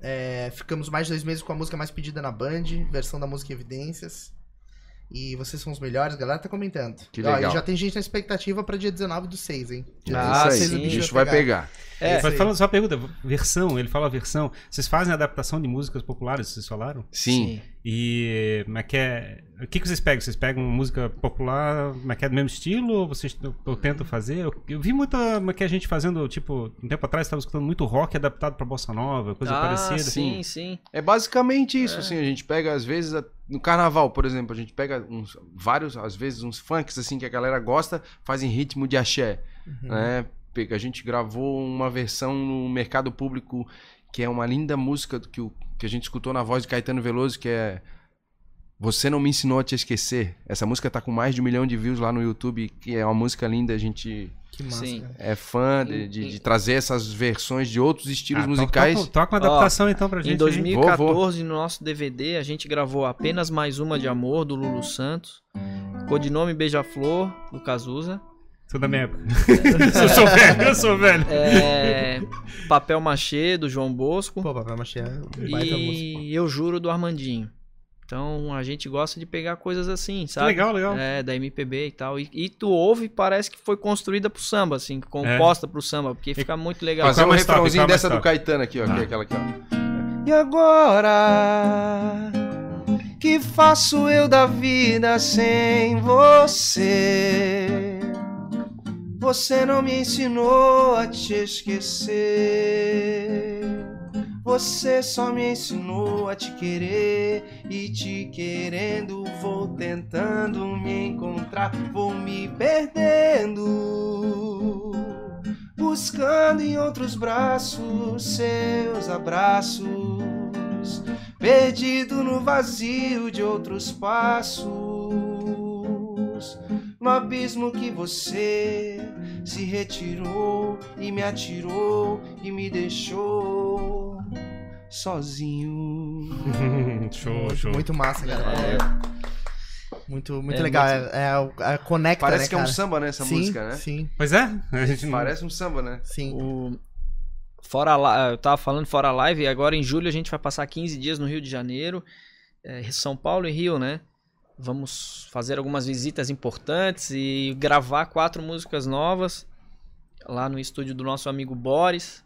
S1: É, ficamos mais de dois meses com a música mais pedida na Band, versão da música Evidências. E vocês são os melhores, a galera tá comentando.
S3: Que
S1: Ó,
S3: legal.
S1: e já tem gente na expectativa pra dia 19 do 6, hein? Dia
S4: Ah,
S1: 19 do
S3: Isso
S1: 6
S3: aí,
S1: o bicho
S3: bicho vai pegar.
S4: É,
S2: Mas falando só uma pergunta, versão, ele fala versão. Vocês fazem adaptação de músicas populares, vocês falaram?
S3: Sim.
S2: E como é que é? O que, que vocês pegam? Vocês pegam música popular, como é que é do mesmo estilo? Ou vocês ou tentam fazer? Eu, eu vi muita é que a gente fazendo, tipo, um tempo atrás estava escutando muito rock adaptado pra bossa nova, coisa
S4: ah,
S2: parecida.
S4: sim, sim.
S3: É basicamente isso, assim, a gente pega, às vezes, a- no carnaval, por exemplo, a gente pega uns, vários, às vezes, uns funks, assim, que a galera gosta, fazem ritmo de axé, né? Pega- A gente gravou uma versão no Mercado Público, que é uma linda música que, o, que a gente escutou na voz de Caetano Veloso, que é Você Não Me Ensinou a Te Esquecer. Essa música tá com mais de um milhão de views lá no YouTube, que é uma música linda, a gente
S1: Que massa.
S4: Sim.
S3: é fã de, de- de trazer essas versões de outros estilos
S2: Ah,
S3: musicais.
S2: Toca, toca uma adaptação então pra gente.
S4: Em
S2: aí.
S4: 2014, no nosso DVD, a gente gravou apenas mais uma de amor do Lulu Santos. Codinome Beija-Flor, do Cazuza.
S2: Tudo da minha época. eu sou velho, eu sou velho.
S4: É, Papel Machê, do João Bosco.
S1: Pô, Papai Machê é um baita música.
S4: e Eu Juro, do Armandinho. Então a gente gosta de pegar coisas assim, sabe?
S2: Legal, legal.
S4: É, da MPB e tal. E, e tu ouve e parece que foi construída pro samba, assim, composta pro samba, porque fica muito legal.
S3: Fazer um
S2: é
S3: refrãozinho
S2: é o
S3: dessa do? Caetano aqui, ó. que é
S2: Ah.
S3: aquela aqui, ó. E agora? Que faço eu da vida sem você? Você não me ensinou a te esquecer. Você só me ensinou a te querer e te querendo vou tentando me encontrar, vou me perdendo, buscando em outros braços seus abraços, perdido no vazio de outros passos, no abismo que você se retirou e me atirou e me deixou sozinho.
S2: show,
S1: Muito,
S2: show.
S1: muito massa, cara.
S4: É,
S1: Muito, muito
S4: É
S1: legal.
S4: muito-
S1: É, é, o- é conecta,
S3: Parece
S1: né,
S3: que é um
S1: cara?
S3: samba, né, essa
S1: sim,
S3: música, né?
S1: Sim,
S2: Pois é, a gente.
S3: Parece um samba, né?
S1: sim.
S4: O... Fora a li- eu tava falando fora a live, e agora em julho a gente vai passar 15 dias no Rio de Janeiro, é, São Paulo e Rio, né? Vamos fazer algumas visitas importantes e gravar quatro músicas novas lá no estúdio do nosso amigo Boris.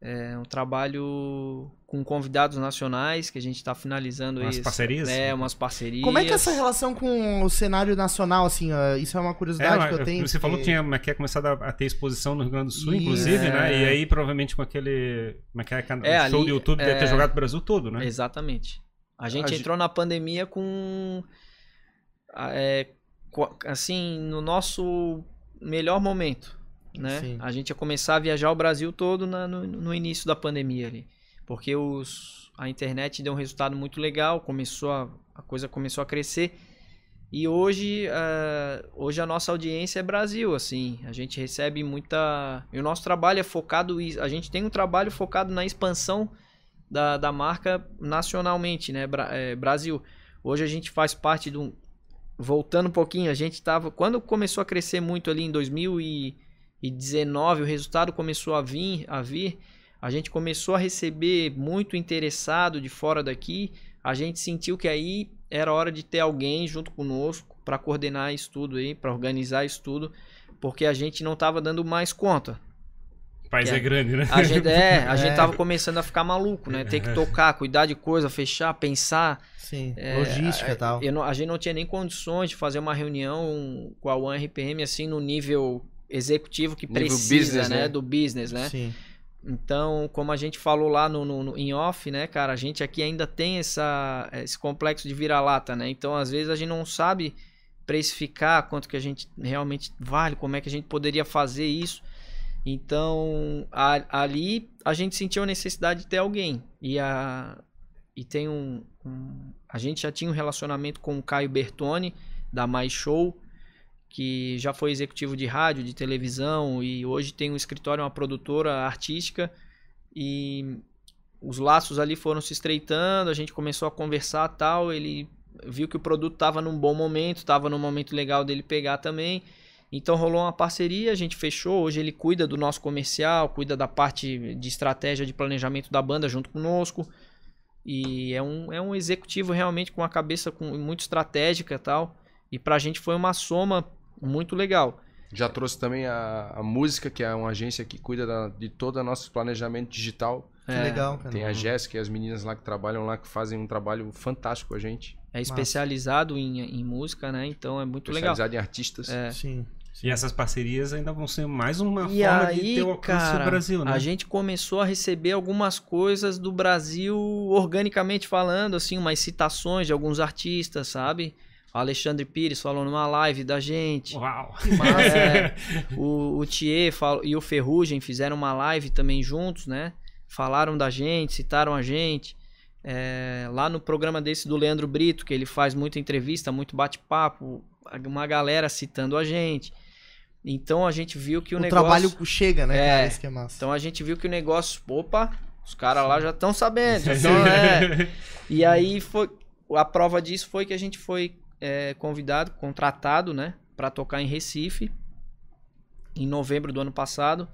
S4: É um trabalho com convidados nacionais que a gente está finalizando
S2: Umas
S4: isso.
S2: parcerias?
S4: É, umas parcerias.
S1: Como é que é essa relação com o cenário nacional, assim? ó, isso é uma
S2: É,
S1: curiosidade
S2: mas
S1: que eu tenho.
S2: você falou que tinha, como é que é, começado a, a ter exposição no Rio Grande do Sul,
S1: Isso.
S2: inclusive, né?
S4: É.
S2: E aí, provavelmente, com aquele. Como é é?
S4: É,
S2: show
S4: ali,
S2: do YouTube deve ter
S4: é.
S2: jogado o Brasil todo, né?
S4: Exatamente. A gente
S3: A
S4: entrou na pandemia com. É, assim, no nosso melhor momento. Né?
S1: Sim.
S4: A gente ia começar a viajar o Brasil todo na- no, no início da pandemia ali. Porque os, a internet deu um resultado muito legal, começou a, a coisa começou a crescer. E hoje, eh, hoje a nossa audiência é Brasil, assim. A gente recebe muita. E o nosso trabalho é focado. A gente tem um trabalho focado na expansão da, da marca nacionalmente, né? Bra- é, Brasil. Hoje a gente faz parte de um. Voltando um pouquinho, a gente tava. Quando começou a crescer muito ali em 2019, o resultado começou a vir, a vir. A gente começou a receber muito interessado de fora daqui. A gente sentiu que aí era hora de ter alguém junto conosco para coordenar isso tudo aí, para organizar isso tudo, porque a gente não estava dando mais conta.
S2: País é,
S4: é-
S2: grande, né?
S4: A gente, é, a
S1: É.
S4: gente tava começando a ficar maluco, né? Ter que tocar, cuidar de coisa, fechar, pensar.
S1: Sim,
S4: É,
S1: logística e tal.
S4: Eu não- a gente não tinha nem condições de fazer uma reunião com a One RPM assim no nível executivo que
S3: Nível
S4: precisa,
S3: business,
S4: né?
S3: né?
S4: Do business, né?
S1: Sim.
S4: Então, como a gente falou lá no, no, no- em off, né, cara, a gente aqui ainda tem essa, esse complexo de vira-lata, né? Então, às vezes a gente não sabe precificar quanto que a gente realmente vale, como é que a gente poderia fazer isso. Então, a- ali a gente sentiu a necessidade de ter alguém. E, a, e tem um, um- A gente já tinha um relacionamento com o Caio Bertoni, da Mais Show, que já foi executivo de rádio, de televisão e hoje tem um escritório, uma produtora artística e os laços ali foram se estreitando, a gente começou a conversar tal, ele viu que o produto estava num bom momento, estava num momento legal dele pegar também. Então rolou uma parceria, a gente fechou. Hoje ele cuida do nosso comercial, cuida da parte de estratégia de planejamento da banda junto conosco. E é um, é um executivo realmente com a cabeça com, muito estratégica e tal. E pra gente foi uma soma muito legal.
S3: Já trouxe também a, a música, que é uma agência que cuida da- de todo o nosso planejamento digital.
S1: Que
S4: É,
S1: legal, cara.
S3: Tem a Jéssica e as meninas lá que trabalham lá, que fazem um trabalho fantástico com a gente.
S4: É especializado em, em música, né? Então é muito legal.
S3: Especializado em artistas.
S4: É.
S1: Sim.
S2: E essas parcerias ainda vão ser mais uma
S4: E
S2: forma
S4: aí,
S2: de ter o alcance
S4: cara,
S2: do Brasil, né?
S4: a gente começou a receber algumas coisas do Brasil organicamente falando, assim, umas citações de alguns artistas, sabe? O Alexandre Pires falou numa live da gente.
S2: Uau!
S4: É, o, o Thier e o Ferrugem fizeram uma live também juntos, né? Falaram da gente, citaram a gente. É, lá no programa desse do Leandro Brito, que ele faz muita entrevista, muito bate-papo, uma galera citando a gente. Então a gente viu que o,
S1: O,
S4: negócio.
S1: trabalho chega, né,
S4: É.
S1: cara? Isso que é massa.
S4: Então a gente viu que o negócio. Opa, os caras lá já estão sabendo. já tão, é. E aí foi. A prova disso foi que a gente foi é, convidado, contratado, né? Pra tocar em Recife. Em novembro do ano passado.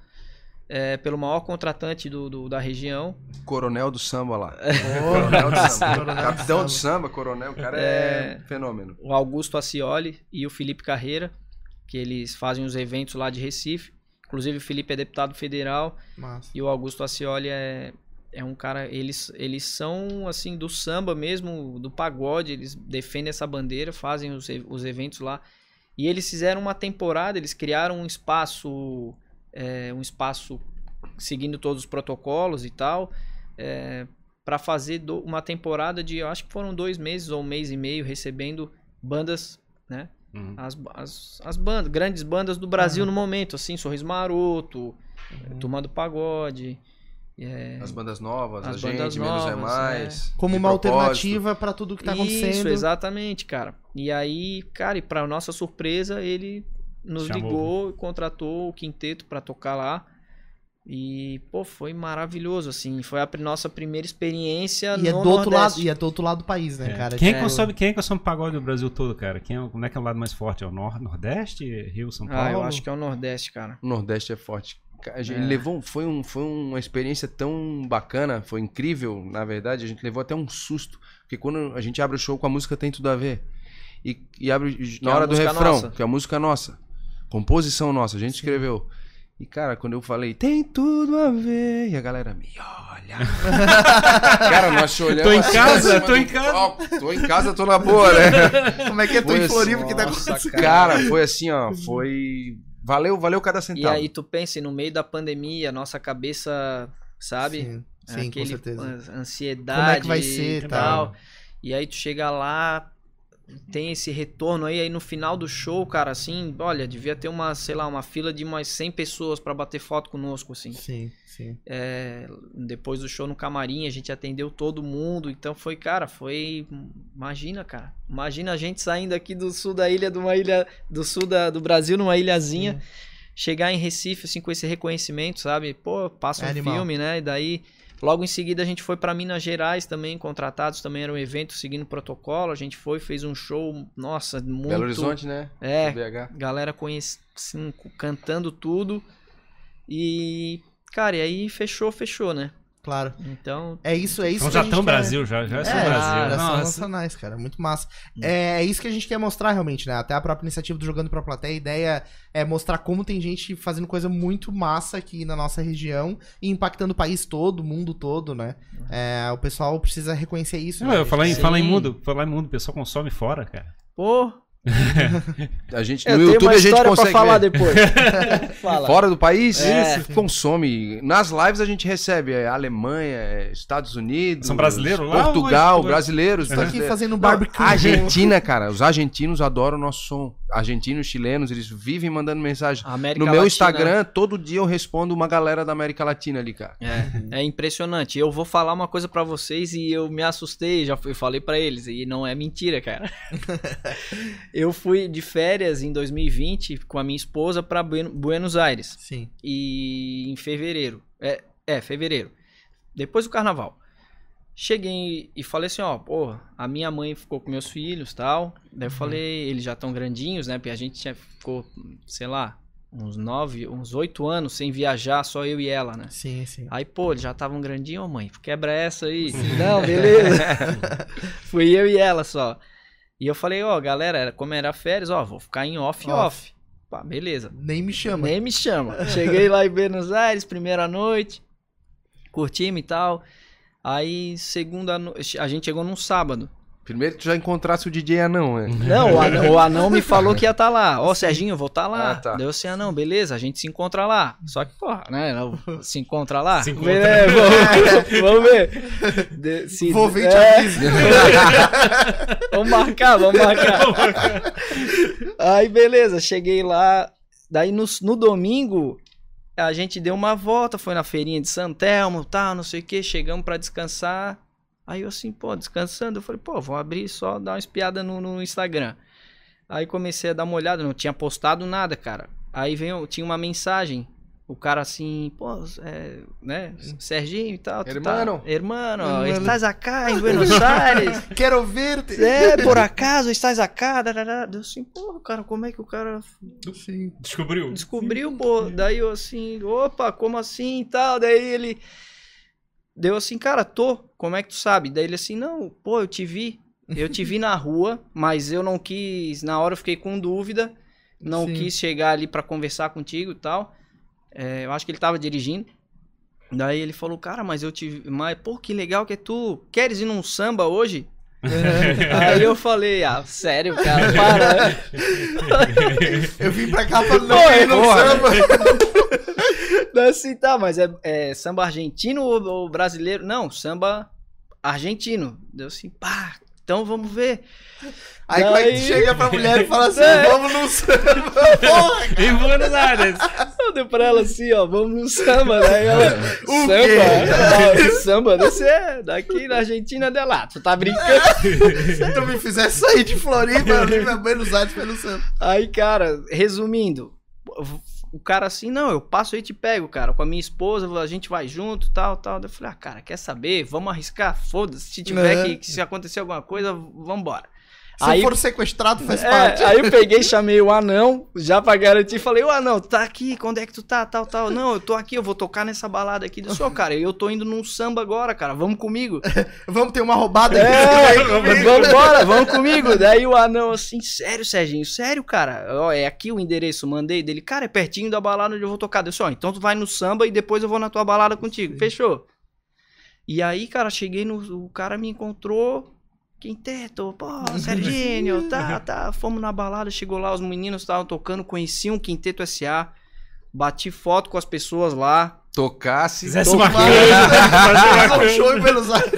S4: é, pelo maior contratante do, do- da região.
S3: Coronel do samba lá.
S1: Ô,
S3: Coronel do samba.
S1: Coronel do
S3: Capitão do
S1: samba.
S3: samba, coronel, o cara é,
S4: É.
S3: fenômeno.
S4: O Augusto Acioli e o Felipe Carreira. Que eles fazem os eventos lá de Recife. Inclusive o Felipe é deputado federal.
S1: Massa.
S4: E o Augusto Ascioli é, é um cara. Eles, eles são, assim, do samba mesmo, do pagode. Eles defendem essa bandeira, fazem os, os eventos lá. E eles fizeram uma temporada, eles criaram um espaço. é, um espaço seguindo todos os protocolos e tal. para fazer do- uma temporada de. Eu acho que foram dois meses ou um mês e meio recebendo bandas, né?
S2: Uhum.
S4: As, as, as bandas, grandes bandas do Brasil no momento, assim, Sorriso Maroto, Turma do Pagode. é,
S3: As bandas novas,
S4: As
S3: a gente,
S4: bandas
S3: menos é
S4: novas,
S3: mais.
S1: Como
S3: de
S1: uma
S3: propósito.
S1: alternativa pra tudo que tá
S4: Isso,
S1: acontecendo.
S4: exatamente, cara. E aí, cara, e pra nossa surpresa, ele nos
S2: Chamou.
S4: ligou e contratou o quinteto pra tocar lá. E, pô, foi maravilhoso, assim. Foi a nossa primeira experiência
S1: E é
S4: no
S1: do outro lado,
S4: Nordeste.
S1: e é do outro lado do país, né,
S2: É.
S1: cara?
S2: Quem, é
S1: Tipo,
S2: que consome, quem é que consome pagode do Brasil todo, cara? Quem é, como é que é o lado mais forte? É o Nor Nordeste? Rio, São Paulo?
S4: Ah, eu acho que é o Nordeste, cara.
S3: O Nordeste é forte. A gente
S4: É.
S3: levou, foi, um, foi uma experiência tão bacana, foi incrível, na verdade, a gente levou até um susto, porque quando a gente abre o show com a música tem tudo a ver. E, e abre na
S4: é
S3: hora do refrão,
S4: nossa.
S3: que é a música nossa, composição nossa, a gente escreveu. E cara, quando eu falei, tem tudo a ver, e a galera me olha. cara, nós se olhamos
S2: Tô em
S3: assim,
S2: casa, tô
S3: do
S2: em casa.
S3: palco. Tô em casa, tô na boa, né?
S1: Como é que é? Tô em
S3: assim,
S1: Floripa que tá acontecendo?
S3: Cara, foi assim, ó, foi... Valeu, valeu cada
S4: E
S3: centavo.
S4: aí tu pensa, e no meio da pandemia, nossa cabeça, sabe?
S1: Sim, sim com
S4: Aquele
S1: certeza.
S4: an- ansiedade
S1: Como é que vai ser
S4: e
S1: e
S4: tal.
S1: tal.
S4: E aí tu chega lá, tem esse retorno aí, aí no final do show, cara, assim, olha, devia ter uma, sei lá, uma fila de umas 100 pessoas pra bater foto conosco, assim.
S1: Sim, sim.
S4: É, depois do show no camarim, a gente atendeu todo mundo, então foi, cara, foi, imagina, cara, imagina a gente saindo aqui do sul da ilha, de uma ilha, do sul da, do Brasil, numa ilhazinha, chegar em Recife, assim, com esse reconhecimento, sabe? Pô, passa
S1: É
S4: um
S1: animal.
S4: filme, né? E daí, logo em seguida, a gente foi pra Minas Gerais também, contratados também, era um evento seguindo protocolo. A gente foi, fez um show, nossa, muito.
S3: Belo Horizonte, né?
S4: É,
S3: BH.
S4: galera conhece, assim, cantando tudo. E, cara, e aí fechou, fechou, né?
S1: Claro.
S4: Então,
S1: É isso, é isso
S2: Então
S1: que
S2: já estão
S1: quer-
S2: Brasil, já, já
S1: É,
S2: são
S1: já
S2: Brasil.
S1: são
S2: Nossa.
S1: nacionais, cara. Muito massa. É, é isso que a gente quer mostrar realmente, né? Até a própria iniciativa do Jogando pra Plateia, a ideia é mostrar como tem gente fazendo coisa muito massa aqui na nossa região e impactando o país todo, o mundo todo, né? É, o pessoal precisa reconhecer isso.
S2: Não,
S1: né?
S2: eu falar em, falar em mundo, falar em mundo, o pessoal consome fora, cara.
S4: pô,
S3: A gente, no YouTube
S4: uma
S3: a gente
S4: história
S3: consegue
S4: pra falar
S3: ver.
S4: depois. Fala.
S3: Fora do país,
S4: É.
S3: isso, consome. Nas lives a gente recebe é, Alemanha, é, Estados Unidos,
S2: São brasileiros lá
S3: Portugal,
S2: ou é-
S3: brasileiros.
S1: Tô aqui
S3: brasileiros.
S1: fazendo barbecue.
S3: Argentina, cara, os argentinos adoram o nosso som. Argentinos, chilenos, eles vivem mandando mensagem.
S4: América
S3: no meu
S4: Latina-
S3: Instagram, todo dia eu respondo uma galera da América Latina ali, cara.
S4: É, é impressionante. Eu vou falar uma coisa pra vocês e eu me assustei, já fui, falei pra eles e não é mentira, cara. eu fui de férias em 2020 com a minha esposa pra Buen- Buenos Aires
S1: Sim.
S4: e em fevereiro. É, é, fevereiro. Depois do carnaval. Cheguei e falei assim, ó, pô, a minha mãe ficou com meus filhos, tal. Daí eu falei, eles já estão grandinhos, né? Porque a gente tinha, ficou, sei lá, uns nove, uns oito anos sem viajar, só eu e ela, né?
S1: Sim, sim.
S4: Aí, pô, eles já estavam grandinhos, mãe, quebra essa aí. Não, beleza. Fui eu e ela só. E eu falei, ó, galera, era- como era férias, ó, vou ficar em off,
S1: Off.
S4: off. pá, beleza.
S1: Nem me chama.
S4: Nem me chama. Cheguei lá em Buenos Aires, primeira noite, curtimos e tal. Aí, segunda noite, a gente chegou num sábado.
S3: Primeiro que tu já encontrasse o DJ anão, né?
S4: Não, o anão, o anão me falou que ia estar lá. Ó, Serginho, eu vou estar lá.
S3: Ah, tá.
S4: Deu assim, anão, beleza, a gente se encontra lá. Só que, porra, né? Se encontra lá?
S2: Se encontra.
S4: Beleza, vamos, vamos ver. De- se-
S1: Vou te
S4: é. Vamos marcar, vamos marcar. Aí, beleza, cheguei lá. Daí no, no domingo, a gente deu uma volta, foi na feirinha de Santelmo, tal, não sei o que, chegamos pra descansar. Aí eu assim, pô, descansando, eu falei, pô, vou abrir só dar uma espiada no, no Instagram. Aí comecei a dar uma olhada, não tinha postado nada, cara. Aí veio, tinha uma mensagem. O cara assim, pô, é, né, Serginho e tal. tu
S3: Hermano.
S4: Tá, hermano,
S1: Hermano.
S4: estás acá em Buenos Aires?
S1: Quero ver-te.
S4: É, por acaso estás acá? Darará. Deu assim, porra, cara, como é que o cara
S1: Sim.
S2: Descobriu.
S4: descobriu, pô? Daí eu assim, opa, como assim e tal? Daí ele deu assim, cara, tô, como é que tu sabe? Daí ele assim, não, pô, eu te vi, eu te vi na rua, mas eu não quis, na hora eu fiquei com dúvida, não
S1: Sim.
S4: quis chegar ali pra conversar contigo e tal. É, eu acho que ele tava dirigindo. Daí ele falou, cara, mas eu te mas pô, que legal que é tu, queres ir num samba hoje? Aí eu falei, ah, sério, cara, para.
S1: Eu vim pra cá pra não no
S4: porra.
S1: samba.
S4: Daí assim, tá, mas é, é samba argentino ou, ou brasileiro? Não, samba argentino. Deu assim, pá, então vamos ver.
S1: Aí como é que tu
S4: Daí-
S1: chega pra mulher e fala assim,
S4: É.
S1: vamos no samba, porra.
S2: Em Buenos Aires.
S4: Eu dei pra ela assim, ó, vamos no samba. Daí ela,
S1: O
S4: samba?
S1: quê?
S4: Ah, samba, desse é daqui na Argentina de lá. Tu tá brincando?
S1: Se tu me fizesse sair de Floripa, eu vim pra Buenos Aires pelo samba.
S4: Aí, cara, resumindo, o cara assim, não, eu passo aí e te pego, cara, com a minha esposa, a gente vai junto, tal, tal. Eu falei, ah, cara, quer saber? Vamos arriscar? Foda-se, se tiver
S1: É.
S4: que, que se acontecer alguma coisa, vambora.
S1: Se
S4: Aí-
S1: for sequestrado, faz
S4: É,
S1: parte.
S4: aí eu peguei, chamei o anão, já pra garantir, falei, ô anão, tá aqui, quando é que tu tá, tal, tal. Não, eu tô aqui, eu vou tocar nessa balada aqui. Disse, ô, cara, eu tô indo num samba agora, cara, vamos comigo.
S1: Vamos ter uma roubada aqui.
S4: É,
S1: Vem comigo.
S4: vambora, vamos comigo. Daí o anão assim, sério, Serginho, sério, cara? Ó, é aqui o endereço, mandei dele. Cara, é pertinho da balada onde eu vou tocar. Deu assim, ó, então tu vai no samba e depois eu vou na tua balada contigo. Fechou? E aí, cara, cheguei no. O cara me encontrou. Quinteto, pô, Serginho, tá, tá. Fomos na balada, chegou lá, os meninos estavam tocando, conheciam o Quinteto SA. Bati foto com as pessoas lá.
S3: Tocasse.
S2: Fizesse uma
S1: um Aires.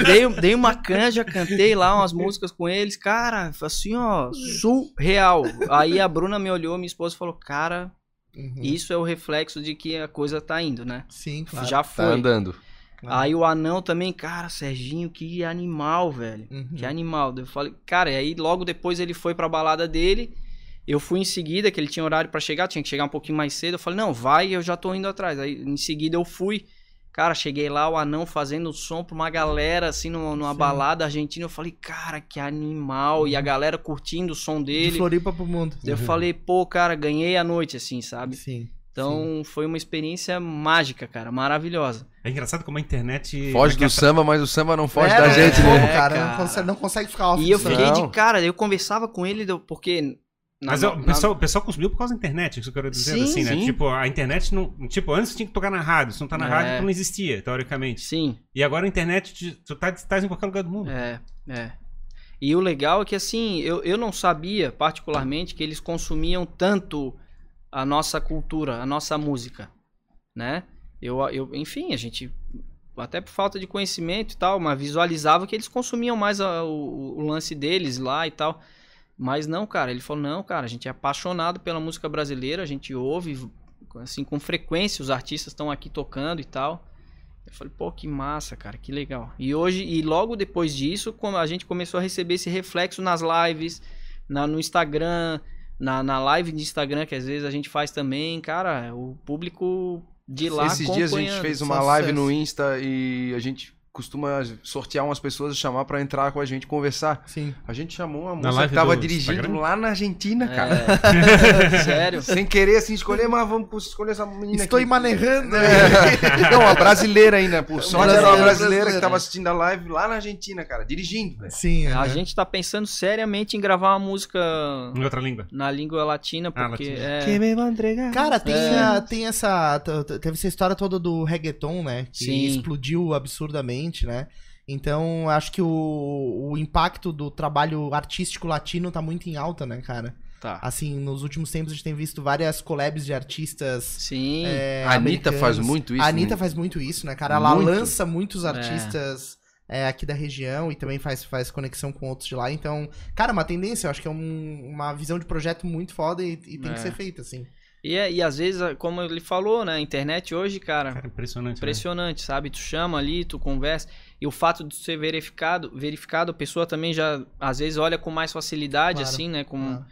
S4: Dei, dei uma canja, cantei lá umas músicas com eles. Cara, assim, ó, surreal. Aí a Bruna me olhou, minha esposa falou, cara,
S1: Uhum.
S4: isso é o reflexo de que a coisa tá indo, né?
S1: Sim, claro.
S4: Já
S3: Tá
S4: foi. Aí o anão também, cara, Serginho, que animal, velho.
S1: Uhum.
S4: Que animal. Eu falei, cara, e aí logo depois ele foi pra balada dele. Eu fui em seguida, que ele tinha horário pra chegar, tinha que chegar um pouquinho mais cedo. Eu falei, não, vai, eu já tô indo atrás. Aí em seguida eu fui. Cara, cheguei lá, o anão fazendo som pra uma galera, assim, numa, numa balada argentina. Eu falei, cara, que animal. E a galera curtindo o som
S1: De
S4: dele.
S1: Floripa pro mundo.
S4: Eu falei, pô, cara, ganhei a noite, assim, sabe?
S1: Sim.
S4: Então foi uma experiência mágica, cara, maravilhosa.
S2: É engraçado como a internet.
S3: Foge do samba, mas o samba não foge
S1: É,
S3: da gente,
S1: como,
S3: né?
S1: cara.
S4: cara.
S1: Não, consegue, não consegue ficar off
S4: E eu fiquei?
S3: Não.
S4: de cara, eu conversava com ele, porque. na-
S2: Mas
S4: na-
S2: o, pessoal, o pessoal consumiu por causa da internet, isso que eu quero dizer
S4: Sim,
S2: assim, né?
S3: sim.
S2: Tipo, a internet não. Tipo, antes tinha que tocar na rádio. Se não tá na
S4: É.
S2: rádio, então não existia, teoricamente.
S4: Sim,
S2: E agora a internet, te- tu tá, tá em qualquer lugar do mundo.
S4: é, é. E o legal é que, assim, eu, eu não sabia, particularmente, que eles consumiam tanto a nossa cultura, a nossa música, né? Eu, eu, enfim, a gente, até por falta de conhecimento e tal, mas visualizava que eles consumiam mais a- o, o lance deles lá e tal. Mas não, cara, ele falou, não, cara, a gente é apaixonado pela música brasileira, a gente ouve, assim, com frequência, os artistas estão aqui tocando e tal. Eu falei, pô, que massa, cara, que legal. E hoje, e logo depois disso, a gente começou a receber esse reflexo nas lives, na, no Instagram, na, na live de Instagram, que às vezes a gente faz também, cara, o público de lá
S3: Esses dias a gente fez uma
S1: sucesso.
S3: live no Insta e a gente costuma sortear umas pessoas e chamar pra entrar com a gente conversar.
S1: Sim.
S3: A gente chamou uma moça que tava
S2: do
S3: dirigindo
S2: Instagram?
S3: lá na Argentina, cara.
S4: É. Sério?
S3: Sem querer, assim, escolher, mas vamos escolher essa menina
S1: Estou
S3: aqui.
S1: manejando.
S3: É. Não, uma brasileira ainda, por sorte era uma
S1: Brasileira,
S3: que tava assistindo a live lá na Argentina, cara, dirigindo, velho.
S1: Sim,
S4: A
S1: é.
S4: gente tá pensando seriamente em gravar uma música
S2: Em outra língua.
S4: na língua latina,
S2: Ah,
S4: porque
S2: latina.
S4: é,
S3: me vai entregar?
S1: Cara, tem,
S4: É.
S1: a- tem essa. Teve essa história toda do reggaeton, né? Que
S4: Sim.
S1: explodiu absurdamente, né? Então, acho que o, o impacto do trabalho artístico latino tá muito em alta, né, cara?
S4: tá.
S1: Assim, nos últimos tempos a gente tem visto várias collabs de artistas.
S4: Sim.
S1: é,
S3: A Anitta faz muito isso,
S1: A Anitta
S3: né?
S1: faz muito isso, né, cara? Ela
S3: Muito.
S1: lança muitos artistas é, aqui da região e também faz, faz conexão com outros de lá. Então, cara, uma tendência, eu acho que é um- uma visão de projeto muito foda e, e tem
S4: É.
S1: que ser feita, assim.
S4: E, é- e às vezes, como ele falou, né? A internet hoje, cara,
S2: Cara, impressionante. né?
S4: impressionante, sabe? Tu chama ali, tu conversa. E o fato de ser verificado, verificado, a pessoa também já, às vezes, olha com mais facilidade,
S1: Claro,
S4: assim, né? Com...
S1: claro.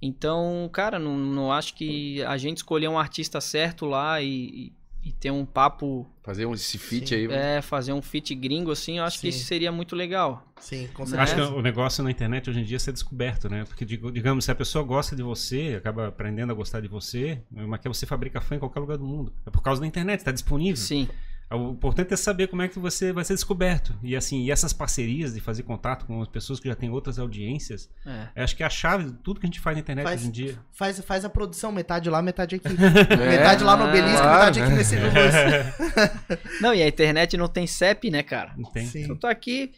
S4: Então, cara, não, não acho que a gente escolher um artista certo lá e, e- ter um papo,
S3: Fazer um- esse feat
S1: Sim.
S3: aí.
S4: é, fazer um feat gringo, assim, eu acho que
S1: Sim.
S4: isso seria muito legal.
S1: Sim, com
S2: Eu
S1: certeza.
S2: acho que o negócio na internet hoje em dia é ser descoberto, né? Porque, digamos, se a pessoa gosta de você, acaba aprendendo a gostar de você, mas que você fabrica fã em qualquer lugar do mundo. É por causa da internet, está disponível.
S4: Sim,
S2: O importante é saber como é que você vai ser descoberto. E assim, e essas parcerias de fazer contato com as pessoas que já têm outras audiências,
S4: é.
S2: eu acho que é a chave de tudo que a gente faz na internet
S1: Faz-
S2: hoje em dia.
S1: Faz, faz a produção, metade lá, metade aqui.
S3: É,
S1: metade lá no obelisco,
S3: claro.
S1: metade aqui nesse luz.
S4: Não, e a internet não tem CEP, né, cara?
S2: Não tem.
S1: Sim.
S4: Eu tô aqui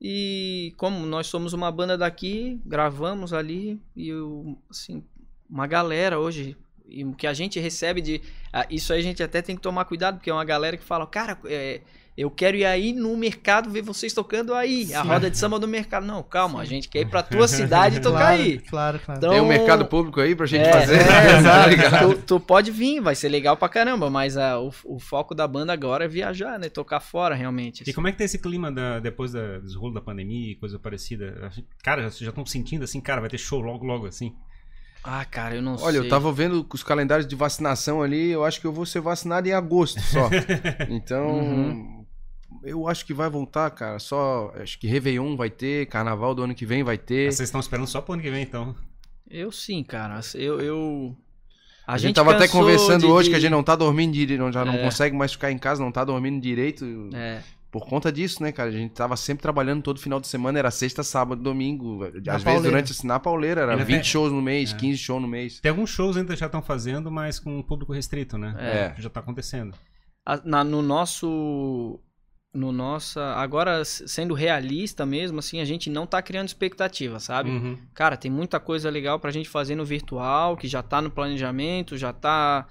S4: e como nós somos uma banda daqui, gravamos ali e eu, assim, uma galera hoje e o que a gente recebe de ah, isso aí a gente até tem que tomar cuidado porque é uma galera que fala, cara, é, eu quero ir aí no mercado ver vocês tocando aí, a
S1: Sim.
S4: roda de samba do mercado. Não, calma, a gente quer ir pra tua cidade tocar
S1: claro,
S4: aí.
S1: Claro, claro.
S4: Então,
S3: Tem um mercado público aí pra gente
S4: é,
S3: fazer.
S4: é,
S3: Tá
S4: tu, tu pode vir, vai ser legal pra caramba, mas ah, o, o foco da banda agora é viajar, né? Tocar fora, realmente.
S2: E como é que tá esse clima da- depois da, dos rolos da pandemia e coisa parecida? Cara, vocês já estão sentindo assim, cara, vai ter show logo, logo assim.
S4: Ah, cara, eu não sei.
S3: Olha, eu tava vendo os calendários de vacinação ali, eu acho que eu vou ser vacinado em agosto só. Então,
S4: Uhum.
S3: eu acho que vai voltar, cara. Só, acho que Réveillon vai ter, Carnaval do ano que vem vai ter.
S2: Vocês estão esperando só pro ano que vem, então.
S4: Eu sim, cara. Eu. eu...
S3: A, gente, tava até conversando
S4: de-
S3: hoje
S4: de-
S3: que a gente não tá dormindo direito, já não
S4: É.
S3: consegue mais ficar em casa, não tá dormindo direito.
S4: É,
S3: Por conta disso, né, cara? A gente tava sempre trabalhando todo final de semana, era sexta, sábado, domingo. Às vezes
S1: pauleira.
S3: durante assim, na pauleira, era
S2: Ainda
S3: 20
S2: tem-
S3: shows no mês,
S2: É.
S3: 15 shows no mês.
S2: Tem alguns shows ainda que já estão fazendo, mas com um público restrito, né?
S3: É.
S2: Que já tá acontecendo.
S4: a- na- no nosso. No nossa. Agora, sendo realista mesmo, assim, a gente não tá criando expectativa, sabe?
S2: Uhum.
S4: Cara, tem muita coisa legal pra gente fazer no virtual, que já tá no planejamento, já tá.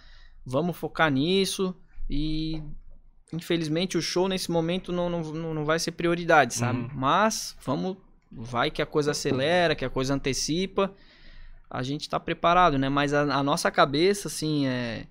S4: Vamos focar nisso. E. Infelizmente o show nesse momento não, não, não vai ser prioridade, sabe?
S2: Uhum.
S4: Mas vamos. Vai que a coisa acelera, que a coisa antecipa. A gente tá preparado, né? Mas a, a nossa cabeça, assim, é.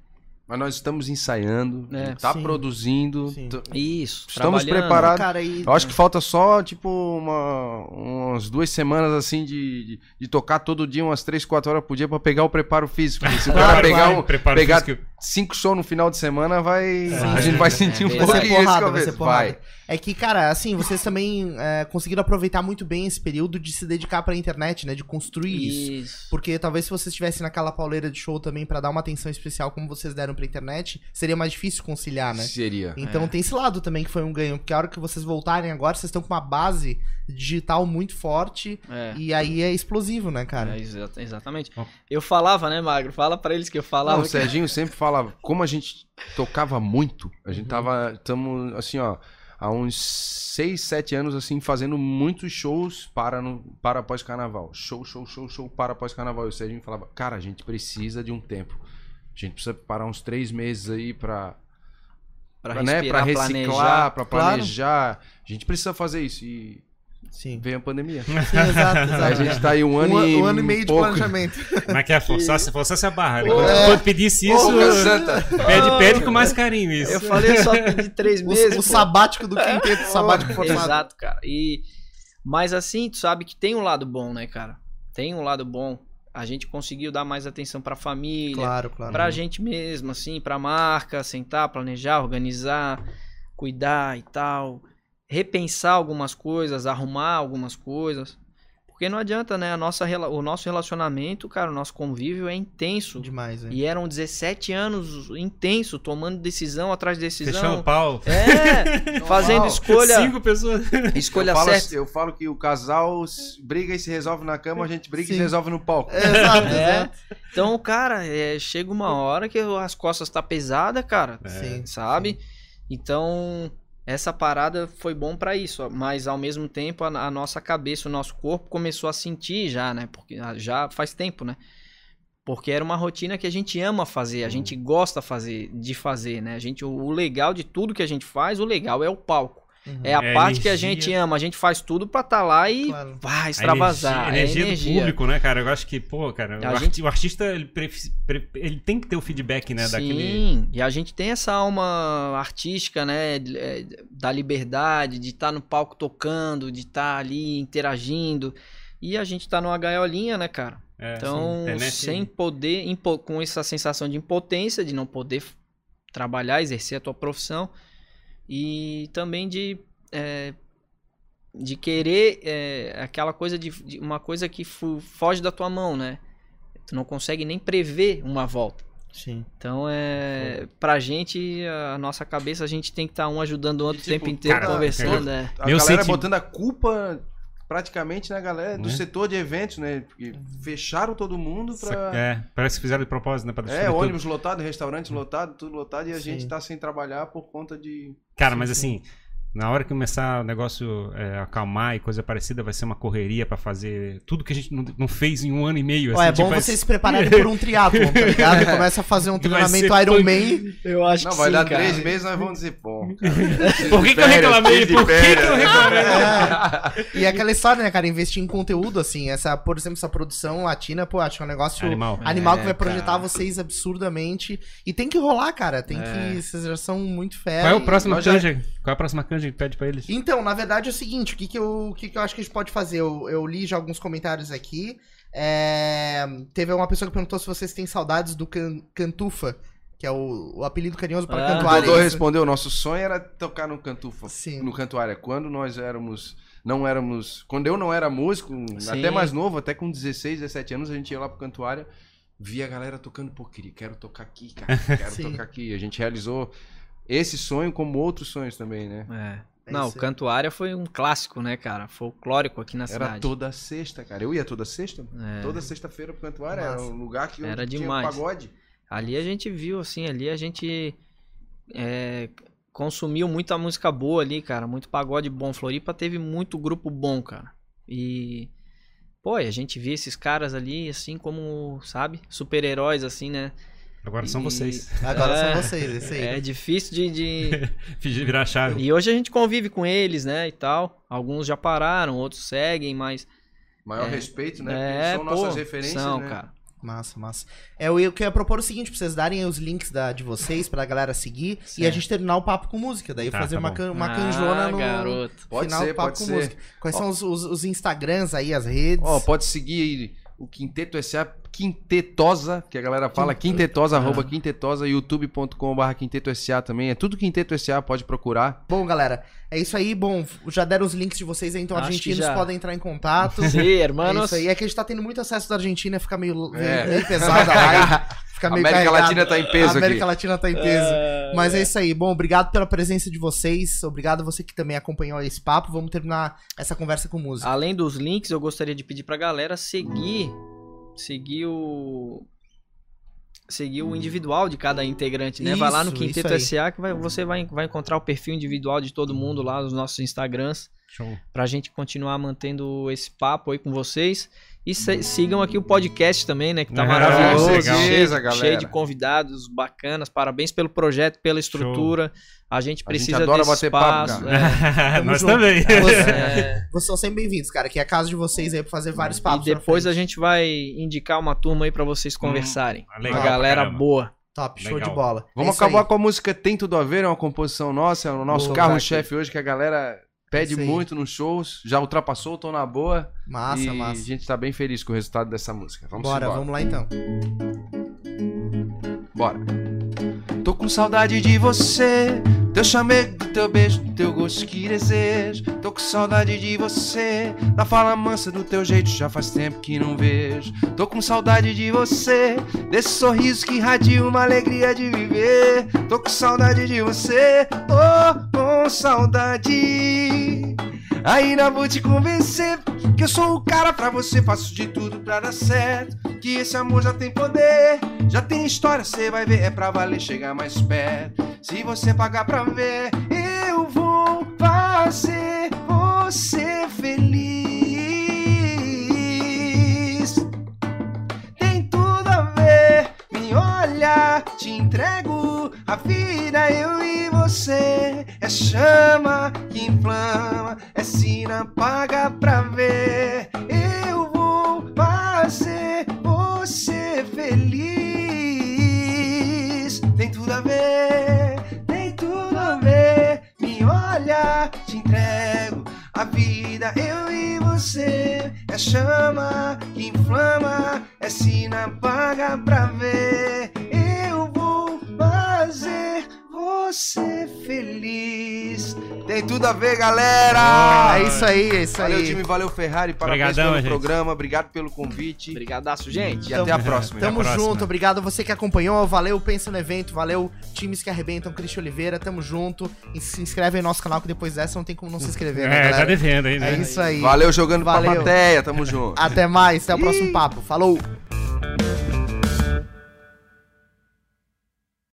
S3: Mas nós estamos ensaiando,
S4: É.
S3: tá
S1: Sim.
S3: produzindo.
S1: Sim.
S4: Isso.
S3: Estamos preparados.
S1: Cara, e...
S3: Eu acho que falta só, tipo, uma, umas duas semanas, assim, de, de, de tocar todo dia, umas três, quatro horas por dia pra pegar o preparo físico. Porque se o cara pegar um,
S2: Preparo
S3: pegar
S2: físico.
S3: cinco shows no final de semana, vai.
S1: Sim,
S3: a gente vai sentir um
S4: É,
S3: pouco
S1: Vai
S3: que
S1: porrada,
S3: eu
S1: vai porrada.
S3: Vai.
S1: É que, cara, assim, vocês também é, conseguiram aproveitar muito bem esse período de se dedicar pra internet, né? De construir isso.
S4: Isso.
S1: Porque talvez se vocês estivessem naquela pauleira de show também pra dar uma atenção especial como vocês deram pra internet, seria mais difícil conciliar, né?
S3: Seria.
S1: Então tem esse lado também que foi um ganho, porque a hora que vocês voltarem agora, vocês estão com uma base digital muito forte
S4: É.
S1: e aí é explosivo, né, cara?
S4: É, exa- exatamente. Eu falava, né, Magro? Fala pra eles que eu
S3: Não,
S4: falava.
S3: o
S4: que-
S3: Serginho sempre falava, como a gente tocava muito, a
S1: Uhum.
S3: gente tava, tamo, assim, ó, há uns seis, sete anos, assim, fazendo muitos shows para, no, para pós-carnaval. Show, show, show, show, para pós-carnaval. E o Serginho falava, cara, a gente precisa de um tempo. A gente precisa parar uns três meses aí pra,
S4: pra
S3: pra, né, reciclar,
S4: planejar.
S3: pra
S1: Claro.
S3: planejar. A gente precisa fazer isso. E
S1: Sim.
S3: veio a pandemia.
S1: Sim, exato, exato.
S3: a gente tá aí um ano
S1: um,
S3: e
S1: um ano e meio de
S3: pouco.
S1: planejamento.
S2: Como é que é? Forçasse, forçasse a barra. né?
S1: É.
S2: Quando, quando pedisse isso, pede, pede com mais carinho isso.
S4: Eu falei só de três meses.
S1: O, o sabático do quinteto, o sabático formado.
S4: Exato, cara. E mas assim, tu sabe que tem um lado bom, né, cara? Tem um lado bom. A gente conseguiu dar mais atenção pra família,
S1: Claro, claro.
S4: pra gente mesmo, assim, pra marca, sentar, planejar, organizar, cuidar e tal. Repensar algumas coisas, arrumar algumas coisas. Porque não adianta, né? A nossa, o nosso relacionamento, cara, o nosso convívio é intenso.
S1: Demais, né?
S4: E eram 17 anos intenso, tomando decisão atrás de
S2: Fechando
S4: decisão.
S2: o pau.
S4: É, fazendo
S3: Normal.
S4: escolha,
S2: Cinco pessoas.
S4: escolha
S3: eu, falo,
S4: certa.
S3: eu falo que o casal briga e se resolve na cama, a gente briga e
S1: Sim.
S3: se resolve no palco.
S1: Exato,
S4: É.
S1: exato.
S4: Então, cara, é, chega uma hora que as costas tá pesada, cara.
S2: É.
S1: Sim.
S4: sabe? Então, essa parada foi bom pra isso, mas ao mesmo tempo a, a nossa cabeça, o nosso corpo começou a sentir já, né? Porque ah, já faz tempo, né? Porque era uma rotina que a gente ama fazer, a gente gosta fazer, de fazer, né? A gente, o, o legal de tudo que a gente faz, o legal é o palco.
S1: Uhum.
S4: É a
S2: É
S4: parte que a
S2: energia.
S4: gente ama, a gente faz tudo pra estar lá e
S1: Claro.
S4: vai
S2: A
S4: extravasar.
S2: energia,
S4: é
S2: energia do público, né, cara? Eu acho que, pô, cara,
S4: A
S2: o,
S4: gente-
S2: artista, ele, pre- ele tem que ter o feedback, né,
S4: Sim,
S2: daquele...
S4: e a gente tem essa alma artística, né, é, da liberdade, de estar no palco tocando, de estar ali interagindo. E a gente tá numa gaiolinha, né, cara?
S2: É,
S4: Então,
S2: internet-
S4: sem poder, impo- com essa sensação de impotência, de não poder trabalhar, exercer a tua profissão, e também de, é, de querer é, aquela coisa de, de uma coisa que fu- foge da tua mão, né? Tu não consegue nem prever uma volta.
S1: Sim.
S4: Então é. Pra gente, a nossa cabeça, a gente tem que estar um ajudando o outro o
S3: tipo,
S4: tempo inteiro
S2: cara,
S4: conversando. é.
S3: A
S2: Meu
S3: galera
S2: senti-
S3: botando a culpa praticamente na galera do
S2: Né?
S3: setor de eventos, né? Porque fecharam todo mundo pra.
S2: É, parece que fizeram de propósito, né, pra
S3: É,
S2: destruir tudo.
S3: ônibus lotado, restaurante lotado, tudo lotado, e a
S1: Sim.
S3: gente tá sem trabalhar por conta de.
S2: Cara, mas
S1: sim.
S2: assim, na hora que começar o negócio é, acalmar e coisa parecida, vai ser uma correria pra fazer tudo que a gente não, não fez em um ano e meio.
S1: Ó, é
S2: assim,
S1: bom
S2: tipo,
S1: vocês se prepararem por um triatlon, tá ligado? Começa a fazer um treinamento Iron
S2: punk.
S1: Man.
S4: Eu acho
S3: Não,
S4: que
S3: vai
S4: sim,
S3: dar
S4: cara.
S3: três meses, nós vamos dizer, pô.
S2: Por que, que eu reclamei? Por que, que eu reclamei?
S1: E aquela história, né, cara? Investir em conteúdo, assim. Essa, por exemplo, essa produção latina, pô, acho que é um negócio
S2: Animal.
S1: animal que
S4: É,
S1: vai projetar
S4: cara.
S1: vocês absurdamente. E tem que rolar, cara. Tem que. Vocês já são muito fera.
S2: Qual é o
S1: e-
S2: próximo canja? Qual é a próxima canja que pede pra eles?
S1: Então, na verdade é o seguinte, o que, que, eu, o que, que eu acho que a gente pode fazer? Eu, eu li já alguns comentários aqui. É, teve uma pessoa que perguntou se vocês têm saudades do can- Cantufa, que é o, o apelido carinhoso para
S4: Ah.
S3: O
S1: Cantuária.
S3: Dodô
S1: é isso?
S3: respondeu: nosso sonho era tocar no Cantufa,
S1: Sim.
S3: no Cantuária. Quando nós éramos. Não éramos. Quando eu não era músico,
S4: Sim.
S3: até mais novo, até com 16, 17 anos, a gente ia lá pro Cantuária, via a galera tocando, pô, queria, quero tocar aqui, cara, quero
S1: Sim.
S3: tocar aqui. A gente realizou esse sonho como outros sonhos também, né?
S4: É.
S1: É
S4: Não, o. Cantuária foi um clássico, né, cara? Folclórico aqui na
S3: Era
S4: cidade.
S3: toda sexta, cara. Eu ia toda sexta.
S4: É.
S3: Toda sexta-feira pro Cantuária. Era um lugar que
S4: Era
S3: tinha
S4: demais.
S3: pagode.
S4: Ali a gente viu, assim, ali a gente é, consumiu muita música boa ali, cara. Muito pagode bom. Floripa teve muito grupo bom, cara. E. Pô, e a gente via esses caras ali, assim, como, sabe? Super-heróis, assim, né?
S2: Agora são
S4: E-
S2: vocês.
S1: Agora
S4: É,
S1: são vocês, esse aí.
S4: É difícil de- de,
S2: virar a chave.
S4: E hoje a gente convive com eles, né, e tal. Alguns já pararam, outros seguem, mas
S3: Maior
S4: É.
S3: respeito, né?
S4: é,
S3: Porque são
S4: pô,
S3: nossas referências,
S4: são,
S3: né?
S4: cara.
S1: Massa, massa. É, eu, eu queria propor o seguinte, pra vocês darem aí os links da, de vocês, pra galera seguir, e a
S4: Certo.
S1: gente terminar o papo com música. Daí
S2: Tá,
S1: fazer
S2: tá
S1: uma, can, uma
S4: Ah,
S1: canjona no
S4: garoto.
S3: Pode
S1: final
S3: ser,
S1: do papo
S3: pode
S1: com
S3: ser.
S1: música. Quais são os, os, os Instagrams aí, as redes?
S3: Ó, pode seguir aí o Quinteto SA, Quintetosa, que a galera fala, Quintetosa, arroba Quintetosa, youtube.com.br Quinteto SA também. É tudo Quinteto SA, pode procurar.
S1: Bom, galera, é isso aí. Bom, já deram os links de vocês aí, então
S4: Acho
S1: argentinos
S4: já.
S1: podem entrar em contato.
S4: Sim,
S1: É
S4: hermanos.
S1: isso aí. É que a gente tá tendo muito acesso da Argentina, fica meio,
S3: É.
S1: meio pesado a live. Fica meio
S3: América
S1: carregado.
S3: Latina tá em peso
S1: A América
S3: aqui.
S1: Latina tá em peso.
S4: É,
S1: Mas é isso aí. Bom, obrigado pela presença de vocês. Obrigado a você que também acompanhou esse papo. Vamos terminar essa conversa com música.
S4: Além dos links, eu gostaria de pedir pra galera seguir seguir o seguir o individual de cada integrante, né? vai lá no
S1: Isso,
S4: Quinteto
S1: isso.
S4: SA que vai- você vai, vai encontrar o perfil individual de todo mundo lá nos nossos Instagrams
S2: Show.
S4: pra gente continuar mantendo esse papo aí com vocês. E sigam aqui o podcast também, né? Que tá
S2: Ah,
S4: maravilhoso,
S2: legal.
S4: cheio,
S3: galera.
S4: cheio de convidados babacanas. Parabéns pelo projeto, pela estrutura. A gente precisa
S3: adora
S4: desse
S3: bater papo,
S4: espaço. é.
S2: Nós
S1: junto.
S2: também.
S4: É.
S1: Vocês são sempre bem-vindos, cara. Que é a casa de vocês aí pra fazer vários
S4: E
S1: papos. pra
S4: depois a gente vai indicar uma turma aí pra vocês conversarem.
S2: ah, legal
S4: uma galera
S2: caramba.
S4: boa.
S1: Top, show
S2: Legal.
S1: de bola.
S3: Vamos
S1: É
S3: acabar
S1: aí.
S3: com a música Tem Tudo a Ver, é uma composição nossa, é o nosso carro-chefe hoje que a galera pede
S1: aí.
S3: muito nos shows, já ultrapassou, tô na boa.
S1: Massa,
S3: e
S1: massa.
S3: a gente tá bem feliz com o resultado dessa música. Vamos
S1: Bora,
S3: embora.
S1: vamos lá então.
S3: Bora. Tô com saudade de você, Teu chamego, do teu beijo, do teu gosto que desejo. Tô com saudade de você, da fala mansa do teu jeito, já faz tempo que não vejo. Tô com saudade de você, desse sorriso que irradia uma alegria de viver. Tô com saudade de você, oh, com saudade. Ainda vou te convencer que eu sou o cara pra você, faço de tudo pra dar certo. Que esse amor já tem poder, já tem história, cê vai ver, é pra valer chegar mais perto. Se você pagar pra ver, eu vou fazer você feliz. Tem tudo a ver, me olha, te entrego a vida, eu e você. É chama que inflama, é sina paga pra ver. Eu vou fazer você feliz. Tem tudo a ver, olha, te entrego a vida, eu e você. É chama que inflama, é sina paga pra ver. Eu vou fazer você feliz. Tem tudo a ver, galera!
S1: É isso aí, é isso
S3: Valeu,
S1: aí.
S3: time, valeu, Ferrari. Parabéns
S2: Obrigadão,
S3: pelo
S2: gente.
S3: programa, obrigado pelo convite.
S4: Brigadaço, gente.
S3: E até a próxima.
S1: Tamo
S2: a próxima.
S1: junto, obrigado você que acompanhou, valeu, pensa no evento, valeu, times que arrebentam, Cristian Oliveira, tamo junto. E se inscreve aí no nosso canal que depois dessa não tem como não se inscrever, né,
S2: É, tá
S1: galera?
S2: devendo aí, né?
S1: É isso aí.
S3: Valeu jogando
S1: Valeu.
S3: pra plateia, tamo junto.
S1: Até mais, até o próximo papo. Falou!